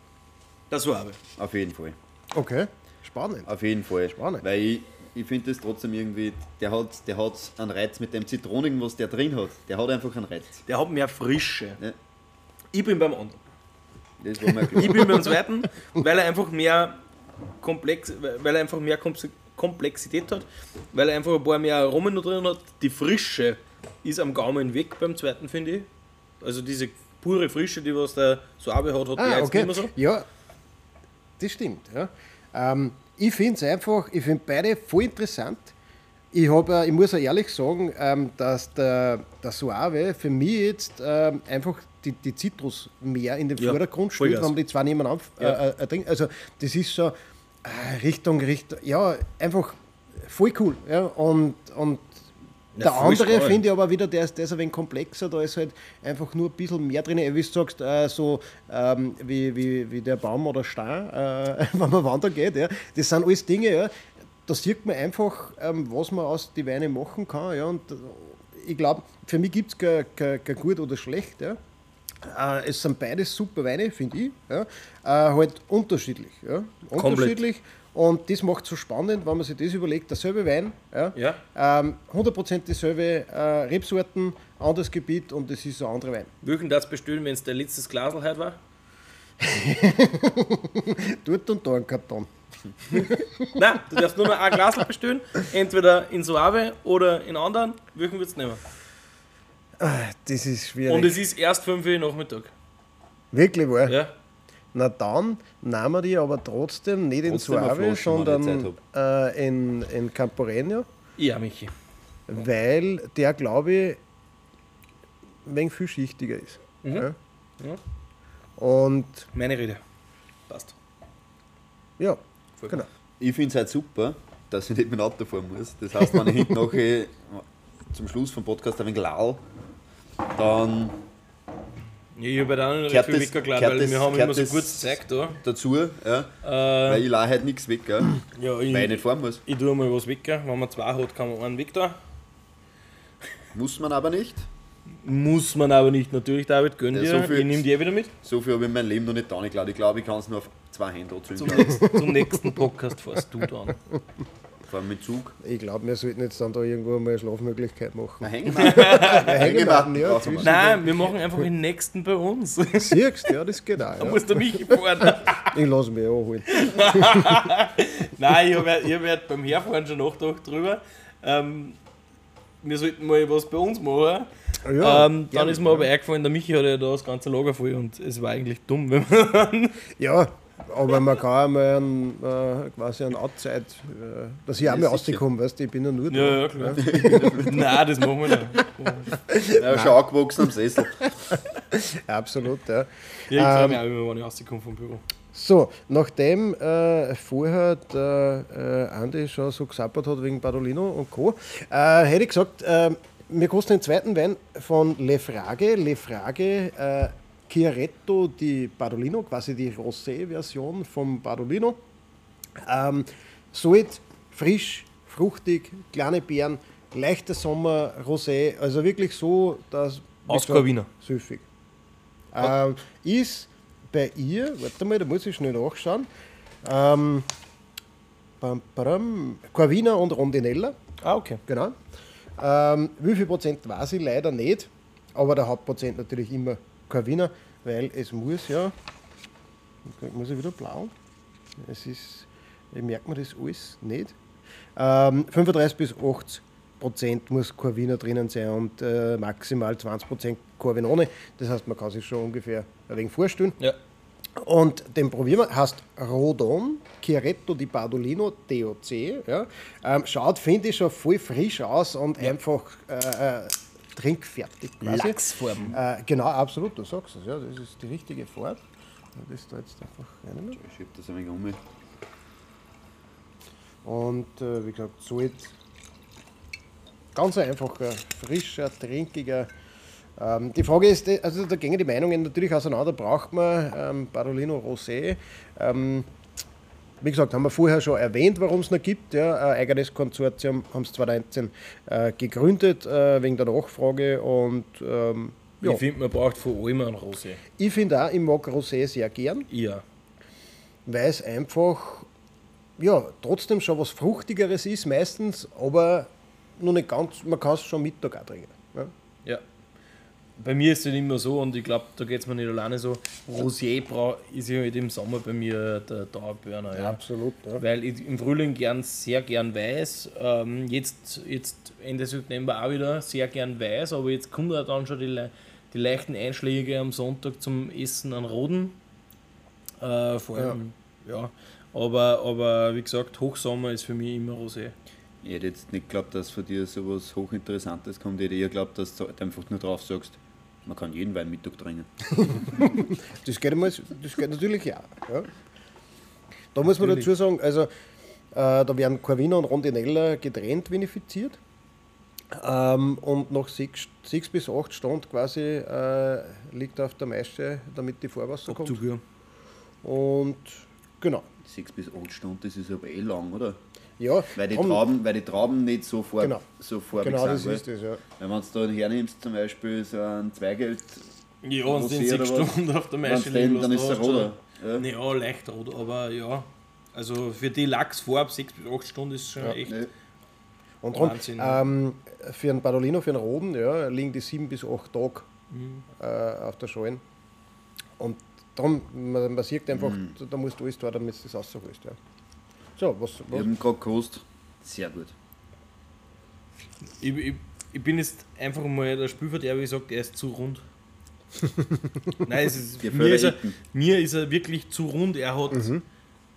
Das war aber. Auf jeden Fall. okay, spannend. Auf jeden Fall. Spannend. Weil ich, ich finde das trotzdem irgendwie, der hat, der hat einen Reiz mit dem Zitronigen, was der drin hat. Der hat einfach einen Reiz. Der hat mehr Frische. Ja. Ich bin beim anderen. Das war mir klar. Ich bin beim zweiten, weil er einfach mehr komplex, weil er einfach mehr Komplex- Komplexität hat, weil er einfach ein paar mehr Aromen noch drin hat. Die Frische ist am Gaumen weg beim zweiten, finde ich. Also diese pure Frische, die was der Suave hat, hat der Ah, jetzt okay. nicht mehr so. Ja, das stimmt. Ja. Ähm, ich finde es einfach, ich finde beide voll interessant. Ich, hab, äh, ich muss auch ehrlich sagen, ähm, dass der, der Suave für mich jetzt ähm, einfach die, die Zitrus mehr in den Ja, Vordergrund stellt, Vollgas. wenn die zwei nebeneinander Ja. äh, äh, trinken. Also das ist so Richtung, Richtung, ja, einfach voll cool. Ja. Und, und der andere finde ich aber wieder, der ist, der ist ein wenig komplexer, da ist halt einfach nur ein bisschen mehr drin. Wie du sagst, äh, so ähm, wie, wie, wie der Baum oder Stein, äh, wenn man wandern geht. Ja. Das sind alles Dinge, ja. da sieht man einfach, ähm, was man aus die Weine machen kann. Ja. Und äh, ich glaube, für mich gibt es kein, kein, kein gut oder schlecht. Ja. Äh, es sind beides super Weine, finde ich. Ja. Äh, halt unterschiedlich. Ja. Unterschiedlich. Und das macht es so spannend, wenn man sich das überlegt, derselbe Wein, ja, Ja. ähm, 100% dieselbe äh, Rebsorten, anderes Gebiet und es ist ein anderer Wein. Welchen das bestellen, wenn es der letztes Glasl heute war? Dort und da ein Karton. Nein, du darfst nur noch ein Glasl bestellen, entweder in Suave oder in anderen. Welchen würdest du nehmen? Das ist schwierig. Und es ist erst 5 Uhr Nachmittag. Wirklich wahr? Ja. Na dann nehmen wir die aber trotzdem nicht in Suave, sondern äh, in, in Camporeño, Ja, Michi. weil der, glaube ich, ein wenig vielschichtiger ist. Mhm. Ja? Ja. Und Meine Rede. Passt. ja, Voll genau. Ich finde es halt super, dass ich nicht mit dem Auto fahren muss. Das heißt, wenn ich hinten nachher zum Schluss vom Podcast ein wenig lau, dann ich habe da noch Kehrt viel kehrt weil das- wir haben immer so kurz Zeit da. dazu, ja, Äh, weil ich lau halt nichts weg, gell, ja, ich, weil ich nicht fahren muss. ich tue mal was weg. Wenn man zwei hat, kann man einen weg da. Muss man aber nicht. Muss man aber nicht, natürlich, David, gönn Ja, dir. so viel- ich nehme eh wieder mit. So viel habe ich in meinem Leben noch nicht getan. Ich glaube, ich kann es nur auf zwei Hände Zum anzünden. nächsten, zum nächsten Podcast fährst du dann. Vor allem mit Zug. Ich glaube, wir sollten jetzt dann da irgendwo mal eine Schlafmöglichkeit machen. Ein Hängematten. Hängematten, ja, wir. Nein, wir machen einfach den nächsten bei uns. Da Siehst du, ja, das geht auch. Ja. muss der Michi fahren. Ich lasse mich anholen. Nein, ich habe hab halt beim Herfahren schon nachgedacht drüber. Ähm, wir sollten mal was bei uns machen. Ja, ähm, dann ist mir aber eingefallen, der Michi hat ja da das ganze Lager voll und es war eigentlich dumm, wenn man. Ja, aber man kann auch mal einen, äh, quasi eine Outside, äh, dass ich auch Ja, mal rauskomme, weißt du, ich bin ja nur da. ja, ja, klar. Nein, das machen wir nicht. Ja, schon angewachsen am Sessel. Absolut, ja. Ja, ich Ähm, freue mich auch immer, wenn ich rauskomme vom Büro. So, nachdem äh, vorher der äh, Andi schon so gesappert hat wegen Badolino und Co., äh, hätte ich gesagt, äh, wir kosten den zweiten Wein von Le Frage. Le Frage äh, Chiaretto di Badolino, quasi die Rosé-Version vom Badolino. Ähm, Salt, frisch, fruchtig, kleine Beeren, leichter Sommer, Rosé, also wirklich so, dass. wie Aus gesagt, Corvina. Süffig. Ähm, ist bei ihr, warte mal, da muss ich schnell nachschauen. Ähm, Corvina und Rondinella, Ah, okay. genau. Ähm, wie viel Prozent weiß ich leider nicht, aber der Hauptprozent natürlich immer Corvina, weil es muss ja. Muss ich wieder blau? Es ist, ich merke mir das alles nicht. Ähm, 35 bis 80 Prozent muss Corvina drinnen sein und äh, maximal 20 Prozent Corvinone. Das heißt, man kann sich schon ungefähr ein wenig vorstellen. Ja. Und den probieren wir. Heißt Rodon Chiaretto di Badolino DOC. Ja. Ähm, schaut, finde ich, schon voll frisch aus und einfach äh, äh, trinkfertig. Quasi. Lachsfarben. Äh, genau, absolut, du sagst es. Ja, das ist die richtige Farbe. Das da jetzt einfach rein. Ich schieb das ein wenig um. Und äh, wie gesagt, Salt. Ganz einfacher, frischer, trinkiger. Ähm, die Frage ist, äh, also da gehen die Meinungen natürlich auseinander. Braucht man ähm, Barolino Rosé? Ähm, wie gesagt, haben wir vorher schon erwähnt, warum es noch gibt. Ja, ein eigenes Konsortium haben es 2019 äh, gegründet äh, wegen der Nachfrage. Und ähm, ja, Ich finde, man braucht von allem einen Rosé. ich finde auch, ich mag Rosé sehr gern. Ja. weil es einfach ja, trotzdem schon was Fruchtigeres ist meistens, aber noch nicht ganz, man kann es schon Mittag auch trinken. Ja. Ja. bei mir ist es halt immer so, und ich glaube, da geht es mir nicht alleine so, Rosé bra- ist ja halt im Sommer bei mir der Dauerburner. Ja. Absolut. Ja. Weil ich im Frühling gern sehr gern weiß, ähm, jetzt, jetzt Ende September auch wieder sehr gern weiß, aber jetzt kommen ja dann schon die, die leichten Einschläge am Sonntag zum Essen an Roden. Äh, vor allem, ja. Aber, aber wie gesagt, Hochsommer ist für mich immer Rosé. Ich hätte jetzt nicht geglaubt, dass von dir sowas Hochinteressantes kommt. Ich hätte eher geglaubt, dass du einfach nur drauf sagst, man kann jeden Wein Mittag trinken. Das geht, einmal, das geht natürlich auch. Ja. Da muss man dazu sagen, also äh, da werden Corvina und Rondinella getrennt vinifiziert. Ähm, und nach sechs, sechs bis acht Stunden quasi äh, liegt auf der Maische, damit die Vorwasser kommt. Abzug, ja. Und genau. Sechs bis acht Stunden, das ist aber eh lang, oder? Ja, Weil die, drum- Trauben, weil die Trauben nicht so, farb, Genau. so genau sind. das ist das, ja. Wenn du da hernimmst, zum Beispiel so ein Zweigelt, Ja, und Rosé sechs was? Stunden auf der Maische liegen dann ist der du roter. Ja. Ja, leicht rot, aber ja. Also für die Lachsfarbe 6 bis 8 Stunden ist schon echt. Ne? Und Wahnsinn, ähm, für einen Badolino, für einen Roden, ja, liegen die sieben bis acht Tage Mhm. äh, auf der Schalen. Und darum, man, man sieht einfach, Mhm. da musst du alles tun, damit du das rausholst. Ja. So, was, Ich was, habe ihn gerade gekostet. Sehr gut. Ich, ich, ich bin jetzt einfach mal der Spielverderber, ich sage, er ist zu rund. Nein, es ist, mir, ist er, mir ist er wirklich zu rund. Er hat. Mhm.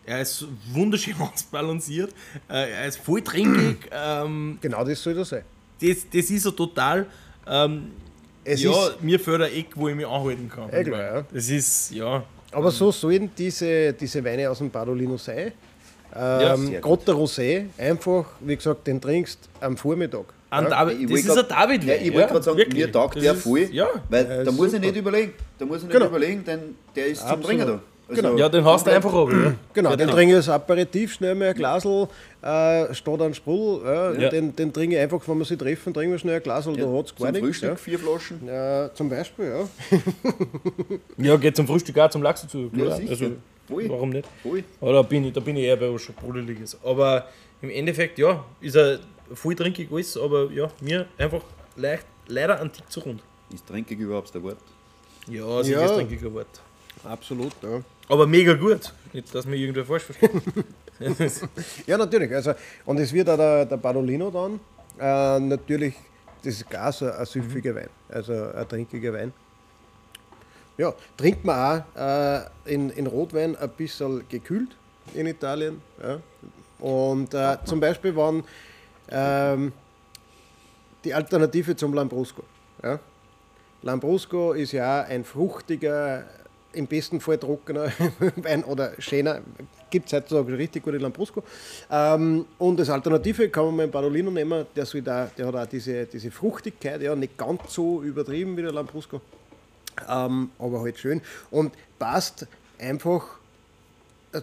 Er ist wunderschön ausbalanciert. Äh, er ist voll trinkig. ähm, genau das soll das sein. das, das ist er total. Ähm, Es ja, ist, mir fehlt ein Eck, wo ich mich anhalten kann. Klar, ja. Das ist, ja. aber so sollen diese, diese Weine aus dem Badolino sein. Ja, Ähm, Gerade der Rosé, einfach, wie gesagt, den trinkst am Vormittag. An ja. David, Ich das ist grad- ein david Ja, ich wollte gerade sagen, wirklich. mir taugt Das der ist- voll. Ja, Weil Ja, da muss ich super. nicht überlegen. Da muss ich nicht Genau. überlegen, denn der ist zum Absolut. Trinken da. Also, Genau. ja den hast du einfach ab. Ja. Genau, den trinke ich als Aperitif, schnell mal ein Glasl, äh, steht ein Sprudel, ja, Ja. Den, den trinke ich einfach, wenn wir sich treffen, trinken wir schnell ein Glasl, da hat es gar zum nichts. Frühstück Ja. vier Flaschen. Ja, zum Beispiel, ja. Ja, geht zum Frühstück auch zum Lachs dazu. Ja, also, Voll. warum nicht? Voll. Aber da bin ich, da bin ich eher bei was schon Brudeliges. Aber im Endeffekt, ja, ist er voll trinkig alles, aber ja, mir einfach leicht, leider ein Tick zu rund. Ist trinkig überhaupt der Wort? Ja, sicher Ja. ist trinkiger Wort. Absolut, ja. Aber mega gut. Nicht, dass mir irgendwer falsch versteht. Ja, natürlich. Also, und es wird auch der, der Badolino dann äh, natürlich, das ist gar so ein süffiger Wein, also ein trinkiger Wein. Ja, trinkt man auch äh, in, in Rotwein ein bisschen gekühlt in Italien. Ja. Und äh, zum Beispiel, wenn ähm, die Alternative zum Lambrusco. Ja. Lambrusco ist ja ein fruchtiger, im besten Fall trockener Wein oder schöner. Gibt es heutzutage richtig gute Lambrusco. Ähm, und als Alternative kann man mal einen Barolino nehmen, der, da, der hat auch diese, diese Fruchtigkeit, ja, nicht ganz so übertrieben wie der Lambrusco, ähm, aber halt schön. Und passt einfach äh,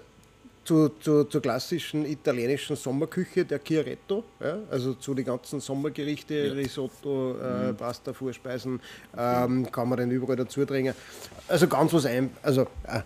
zu, zu, zur klassischen italienischen Sommerküche der Chiaretto, ja, also zu den ganzen Sommergerichte, Risotto, äh, Pasta, Vorspeisen, ähm, kann man den überall dazu trinken. Also ganz was ein, also ein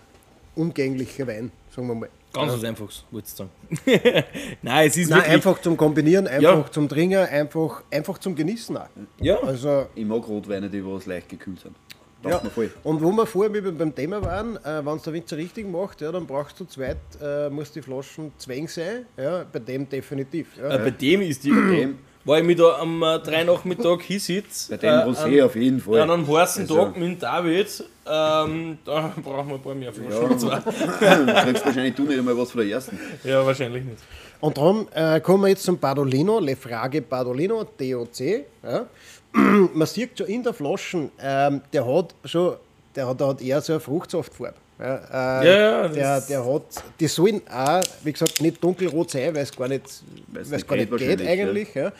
umgänglicher Wein, sagen wir mal. Ganz was Einfaches, wollte ich sagen. Nein, es ist Nein, einfach zum Kombinieren, einfach Ja. zum Trinken, einfach, einfach zum Genießen auch. Ja, Also Ich mag Rotweine, die was leicht gekühlt sind. Ja, und wo wir vorher beim Thema waren, äh, wenn es der Winzer richtig macht, ja, dann brauchst du zweit, äh, muss die Flaschen zwäng sein, ja, bei dem definitiv. Ja. äh, bei dem ist die... dem- Weil ich mich da am äh, drei Nachmittag hinsitze. Bei dem Rosé auf jeden Fall. An einem heißen Also- Tag mit David, ähm, da brauchen wir ein paar mehr Flaschen. Ja. Du kriegst wahrscheinlich du nicht einmal was von der ersten. Ja, wahrscheinlich nicht. Und darum äh, kommen wir jetzt zum Badolino, Le Frage Badolino, DOC. Ja. Man sieht schon in der Flasche, ähm, der hat schon, der hat, der hat eher so eine Fruchtsaftfarbe. Ja, äh, Ja, ja, das der, ist- der hat, die sollen auch, wie gesagt, nicht dunkelrot sein, weil es gar nicht, Weil's weil's gar nicht geht eigentlich. Ja.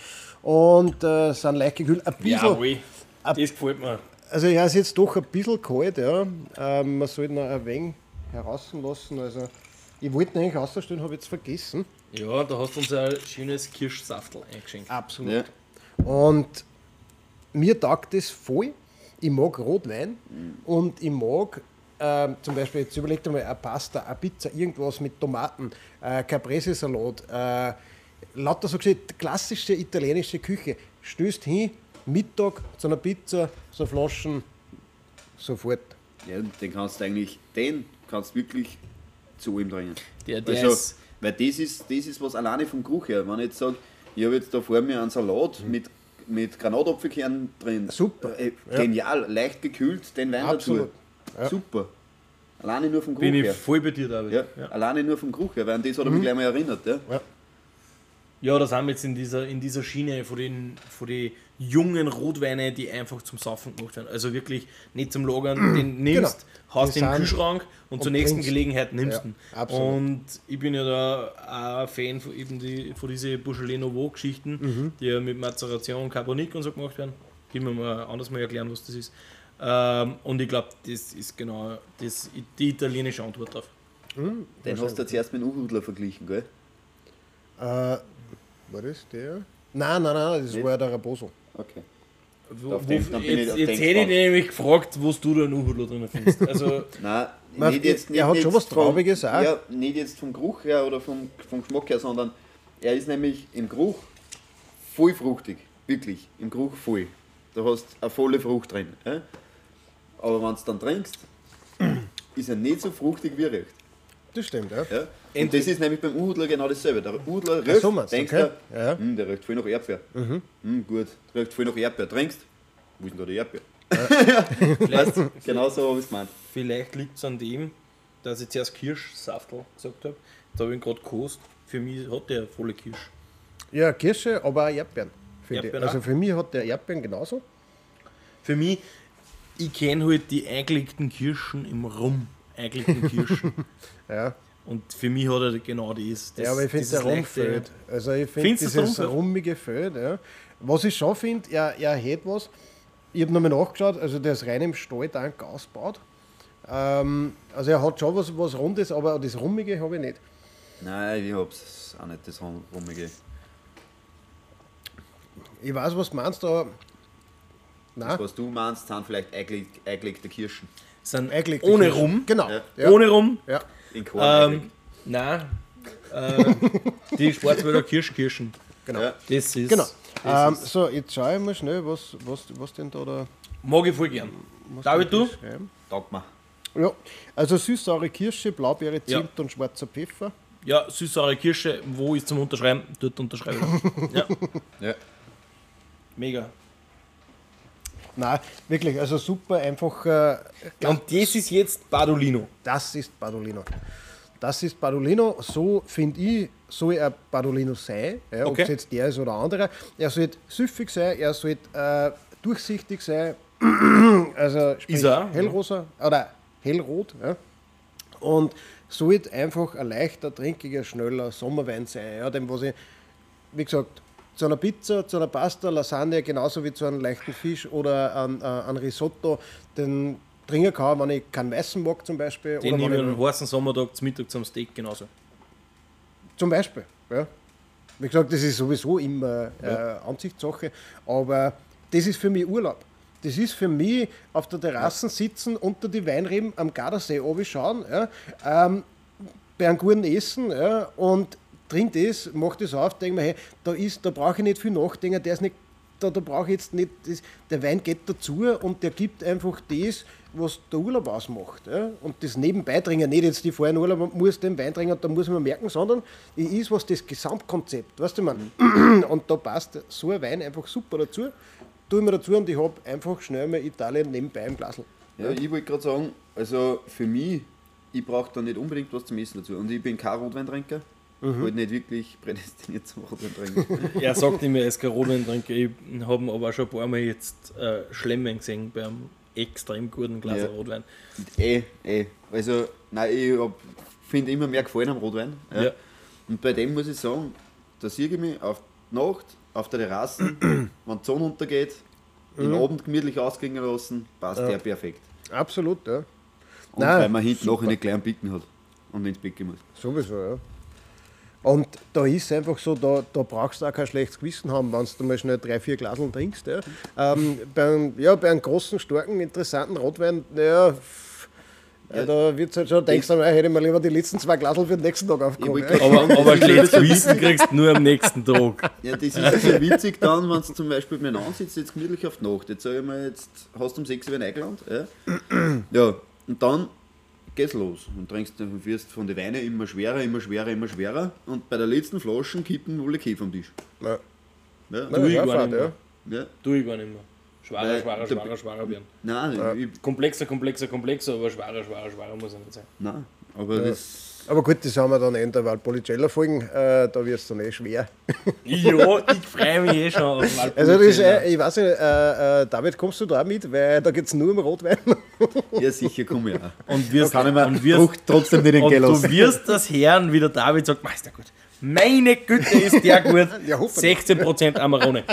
Und äh, sind leicht gekühlt. Ein bisschen, Jawohl, das gefällt mir. also ja, es ist jetzt doch ein bisschen kalt, ja. Ähm, man sollte noch ein wenig herauslassen. Also, ich wollte ihn eigentlich ausstellen, habe jetzt vergessen. Ja, da hast du uns ein schönes Kirschsaftel eingeschenkt. Absolut. Ja. Und mir taugt das voll. Ich mag Rotwein und ich mag ähm, zum Beispiel, jetzt überlegt einmal, eine Pasta, eine Pizza, irgendwas mit Tomaten, äh, Caprese-Salat, äh, lauter so gesehen, klassische italienische Küche. Stößt hin, Mittag zu einer Pizza, so Flaschen, sofort. Ja, den kannst du eigentlich, den kannst du wirklich zu ihm bringen. Der, der also, ist, weil das ist, das ist was alleine vom Geruch her. Wenn ich jetzt sage, ich habe jetzt da vor mir einen Salat mit, mit Granatapfelkern drin. Super. Äh, Ja. Genial, leicht gekühlt, den Wein Absolut. dazu. Super. Alleine nur vom Geruch bin ich her. voll bei dir, David. Ja, Ja. Alleine nur vom Geruch her, weil an das hat er Mhm. mich gleich mal erinnert. Ja. Ja, da sind wir jetzt in dieser, in dieser Schiene von den, von den jungen Rotweinen, die einfach zum Saufen gemacht werden. Also wirklich nicht zum Lagern, den nimmst, haust Die in den Kühlschrank und, und zur nächsten trinkst. Gelegenheit nimmst Ja, ihn. absolut. Und ich bin ja da auch Fan von, eben die, von diesen Beaujolais Nouveau-Geschichten, Mhm. die ja mit Mazeration, Carbonique und so gemacht werden. Die mir mal anders mal erklären, was das ist. Ähm, und ich glaube, das ist genau das, die italienische Antwort darauf. Den hast du zuerst mit dem Uhudler verglichen, gell? Äh, war das der? Nein, nein, nein, das Nicht? war der Raposo. Okay. Wo, Auf wo, den- dann bin ich jetzt auf jetzt hätte ich gespannt. nämlich gefragt, was du da in Uhudler drin findest. Also, Nein, Man- nicht jetzt, nicht er hat jetzt schon was vom- Traubiges auch. Ja, nicht jetzt vom Geruch her oder vom, vom Geschmack her, sondern er ist nämlich im Geruch voll fruchtig. Wirklich, im Geruch voll. Du hast eine volle Frucht drin. Ja? Aber wenn du dann trinkst, ist er nicht so fruchtig wie riecht. Das stimmt, ja. Ja? Und das ist nämlich beim Udler genau dasselbe. Der Udler riecht, so meinst du, denkst okay. du, Ja. hm, der riecht voll nach Erdbeer. Hm, gut, der riecht voll nach Erdbeer. Trinkst, wo ist denn da die Erdbeer? vielleicht, Genau so habe ich es gemeint. vielleicht liegt es an dem, dass ich zuerst Kirschsaftel gesagt habe. Da habe ich ihn gerade gekost. Für mich hat der volle Kirsch. Ja, Kirsche, aber auch Erdbeeren. ich. Erdbeeren Also für mich hat der Erdbeeren genauso. Für mich, ich kenne halt die eingelegten Kirschen im Rum. Eingelegten Kirschen. Ja, Und für mich hat er genau das. das ja aber ich finde der Rum fehlt. Also ich finde dieses rummige fehlt. Ja. Was ich schon finde, er, er hat was. Ich habe nochmal nachgeschaut, also der ist rein im Stahltank ausgebaut. Ähm, also er hat schon was, was Rundes, aber das Rummige habe ich nicht. Nein, ich hab's auch nicht das Rum- Rummige. Ich weiß, was du meinst, aber. Das, Nein, was du meinst, sind vielleicht eingeleg- eingelegte Kirschen. Sind eigentlich ohne Rum. Genau. Ja. Ja. Ohne Rum. Ja. In Korn Ähm, nein. Äh, die Schwarzwälder Kirschkirschen. Genau. Ja. Das ist. Genau. Das Ähm, ist, so, jetzt schaue ich mal schnell, was, was, was denn da der. mag ich voll gern. David, da du? Taugt mir. Ja, also süß-saure Kirsche, Blaubeere, Ja. Zimt und schwarzer Pfeffer. Ja, süß-saure Kirsche, wo ist zum Unterschreiben? Dort unterschreibe ich. ja, Ja. mega. Nein, wirklich, also super, einfach. Äh, Und das ist jetzt Badolino. das ist Badolino. Das ist Badolino, so finde ich, soll er Badolino sein, ja, ob Okay. es jetzt der ist oder anderer. Er sollte süffig sein, er sollte äh, durchsichtig sein, also sprich er hellrosa oder hellrot. Ja. Und sollte einfach ein leichter, trinkiger, schneller Sommerwein sein. Ja, dem, was ich, wie gesagt, zu einer Pizza, zu einer Pasta, Lasagne, genauso wie zu einem leichten Fisch oder ein, ein Risotto, den trinken kann, wenn ich keinen weißen mag zum Beispiel. Den oder nehme ich an einem heißen Sommertag zum Mittag zum Steak genauso. Zum Beispiel, ja. Wie gesagt, das ist sowieso immer äh, Ansichtssache, aber das ist für mich Urlaub. Das ist für mich auf der Terrasse sitzen, unter die Weinreben am Gardasee schauen, ja, ähm, bei einem guten Essen ja, und trink das, mach das auf, denk mir, hey, da, da brauche ich nicht viel nachdenken, der ist nicht, da, da brauche ich jetzt nicht, das, der Wein geht dazu und der gibt einfach das, was der Urlaub ausmacht. Ja? Und das nebenbei trinken, nicht jetzt die vorher Urlaub, man muss den Wein trinken, da muss man merken, sondern es ist was das Gesamtkonzept, weißt du, man. Und da passt so ein Wein einfach super dazu. Tue ich mir dazu und ich habe einfach schnell mal Italien nebenbei im Glasl. Ja, ich wollte gerade sagen, also für mich, ich brauche da nicht unbedingt was zum Essen dazu. Und ich bin kein Rotweintrinker. Mhm. Halt nicht wirklich prädestiniert zum Rotweintrinken. Er sagt immer, er ist kein Rotweintrinker. Ich habe aber auch schon ein paar Mal jetzt äh, Schlemmen gesehen beim extrem guten Glas Ja. Rotwein. eh, eh. Also, nein, ich finde immer mehr gefallen am Rotwein. Ja. Ja. Und bei dem muss ich sagen, da sehe ich mich auf die Nacht, auf der Terrasse, wenn die Sonne untergeht, den Mhm. Abend gemütlich ausklingen lassen, passt der perfekt. Absolut, ja. Und Nein, weil man hinten super. gleich einen Picken hat und ins gehen muss. Sowieso, ja. Und da ist einfach so, da, da brauchst du auch kein schlechtes Gewissen haben, wenn du mal schnell drei, vier Glaseln trinkst. Ja. Ähm, bei, einem, ja, bei einem großen, starken, interessanten Rotwein, naja, f- Ja. Da wird's halt schon, denkst du, mal, hätte ich mir lieber die letzten zwei Glasel für den nächsten Tag aufgehoben. Ja. Aber, aber schlechtes Gewissen kriegst du nur am nächsten Tag. Ja, das ist sehr witzig dann, wenn du zum Beispiel mit einem sitzt, jetzt gemütlich auf die Nacht. Jetzt sag ich mal, jetzt hast du um 6 Uhr eingeladen. Ja. ja, und dann geht's los. Und trinkst, du wirst von den Weinen immer schwerer, immer schwerer, immer schwerer. Und bei der letzten Flasche kippen wohl Käfer vom Tisch. Ja. Ja, Du, ich ja, gar Fahrt, nicht ja. mehr. ja. Du, ich gar nicht mehr. Schwerer, der- schwerer, schwerer werden. Nein, ich, Komplexer, komplexer, komplexer, aber schwerer, schwerer, schwerer muss er nicht sein. nein, aber das. Aber gut, das haben wir dann in der Valpolicella folgen, äh, da wird es dann eh schwer. Ja, ich freue mich eh schon auf Also das ist, Valpolicella. äh, ich weiß nicht, äh, äh, David, kommst du da auch mit? Weil da geht es nur um Rotwein. Ja, sicher komme ich auch. Und und wirst, Frucht trotzdem nicht und entgehen du wirst das hören, wie der David sagt, Meister gut. Meine Güte ist der gut. Ja, hoffentlich. 16% Amarone.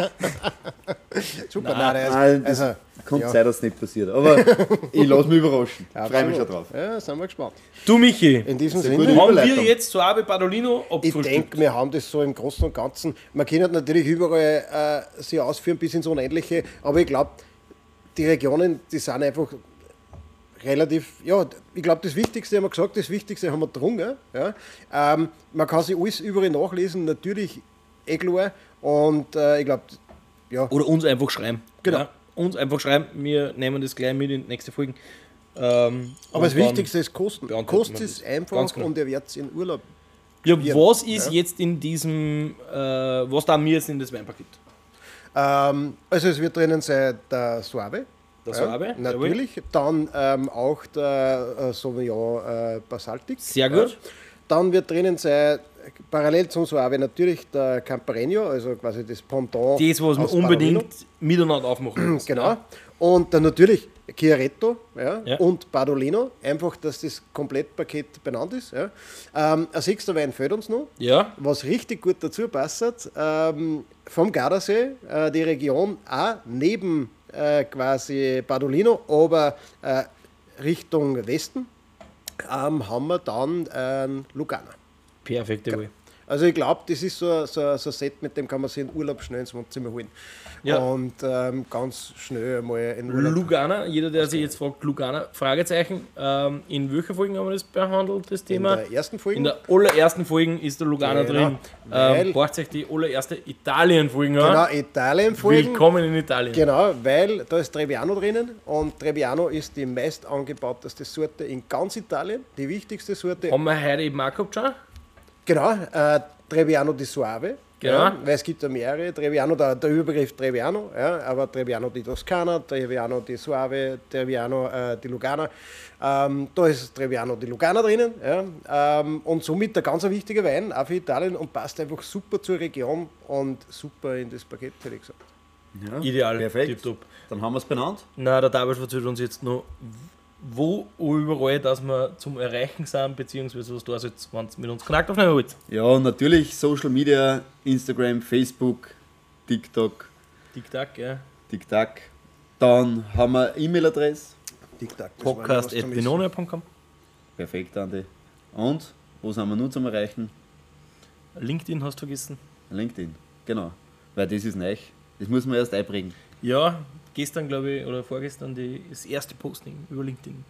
Super, Nein, nein, Nein, also, das also kann ja. sein, dass es nicht passiert. Aber ich lasse mich überraschen. Ich freue mich schon drauf. Ja, sind wir gespannt. Du, Michi, In diesem Sinne. haben wir jetzt zu Abe Padolino Ich denke, wir haben das so im Großen und Ganzen. Man kann natürlich überall äh, sie ausführen bis ins Unendliche, aber ich glaube, die Regionen, die sind einfach relativ, ja, ich glaube, das Wichtigste haben wir gesagt, das Wichtigste haben wir drungen. Ja. Ähm, man kann sich alles überall nachlesen, natürlich eh klar. Und äh, ich glaube, ja, Oder uns einfach schreiben. Genau. Ja, uns einfach schreiben. Wir nehmen das gleich mit in die nächste Folge. Ähm, aber das Wichtigste ist Kosten. es das. einfach genau. und ihr werdet in Urlaub. Ja, Ja. was ist jetzt in diesem, äh, was da mir jetzt in das Weinpaket? Ähm, also es wird drinnen sein der Suave. Der Suave, natürlich. Dann ähm, auch der äh, Sauvignon äh, Basaltic. Sehr gut. Dann wird drinnen sein, parallel zum Suave, natürlich der Camparegno, also quasi das Pendant. Das, was aus unbedingt miteinander aufmachen müssen. Genau. Ja. Und dann natürlich Chiaretto ja, Ja. und Badolino, einfach, dass das Komplettpaket benannt ist. Ja. Ähm, ein sechster Wein fehlt uns noch. Ja, Was richtig gut dazu passt, ähm, vom Gardasee, äh, die Region auch neben äh, quasi Badolino, aber äh, Richtung Westen, ähm, haben wir dann äh, Lugana. Perfekt, jawohl. Also ich glaube, das ist so, so, so ein Set, mit dem kann man sich in Urlaub schnell ins Wohnzimmer holen. Ja. Und ähm, ganz schnell mal in Urlaub. Lugana, jeder, der sich jetzt fragt, Lugana, Fragezeichen, ähm, in welcher Folge haben wir das behandelt, das in Thema? der ersten Folge. In der allerersten Folge ist der Lugana Genau, drin. Ähm, Horcht euch die allererste Italien-Folge an. genau, Italien folgen. Willkommen in Italien. Genau, weil da ist Trebbiano drinnen und Trebbiano ist die meist angebauteste Sorte in ganz Italien, die wichtigste Sorte. Haben wir heute eben auch gehabt schon? Genau, äh, Trebbiano di Suave. Genau. Ja, weil es gibt ja mehrere. Trebbiano, der, der Überbegriff Trebbiano, ja, aber Trebbiano di Toscana, Trebbiano di Suave, Trebbiano äh, di Lugana. Ähm, da ist Trebbiano di Lugana drinnen. Ja, ähm, und somit ein ganz wichtiger Wein, auch für Italien und passt einfach super zur Region und super in das Paket, hätte ich gesagt. Ja, Ideal, Perfekt. tipptopp. Dann haben wir es benannt. Na, der David erzählt uns jetzt noch, wo überall, dass wir zum Erreichen sind, beziehungsweise was da ist, wenn es mit uns Kontakt aufnehmen wollt. Ja, natürlich Social Media, Instagram, Facebook, TikTok, Tic-Tac, ja. TikTok. Dann haben wir E-Mail-Adresse. Essen. Podcast.binonia.com Perfekt, Andi. Und wo sind wir nun zum Erreichen? LinkedIn hast du vergessen. LinkedIn. Genau. Weil das ist neu. Das muss man erst einbringen. Ja, gestern, glaube ich, oder vorgestern die, das erste Posting über LinkedIn.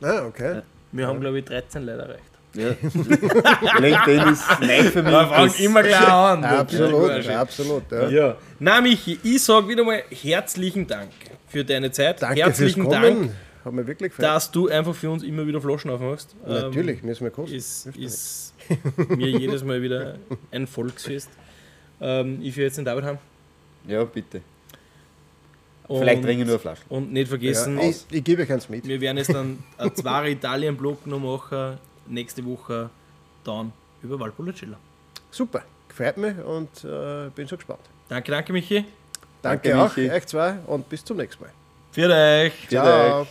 Ah, okay. Wir haben, glaube ich, 13 Leute erreicht. Ja. LinkedIn ist neu für mich. Das- immer gleich an. Absolut, Ja, ja, absolut. Ja. Ja. Na, Michi, ich sage wieder mal herzlichen Dank für deine Zeit. Danke herzlichen fürs Dank, Kommen. Hat mir wirklich gefallen. dass du einfach für uns immer wieder Flaschen aufmachst. Ähm, Natürlich, müssen wir kosten. ist, ist mir jedes Mal wieder ein Volksfest. Ähm, ich will jetzt den David haben. Ja, bitte. Und, Vielleicht ich nur eine Flasche. Und nicht vergessen, Ja, ich, ich gebe euch eins mit. wir werden jetzt dann zwei Italien-Block noch machen. Nächste Woche dann über Valpolicella. Super, gefällt mich und äh, bin schon gespannt. Danke, danke, Michi. Danke, Danke, auch, Michi. euch zwei und bis zum nächsten Mal. Für euch. Ciao.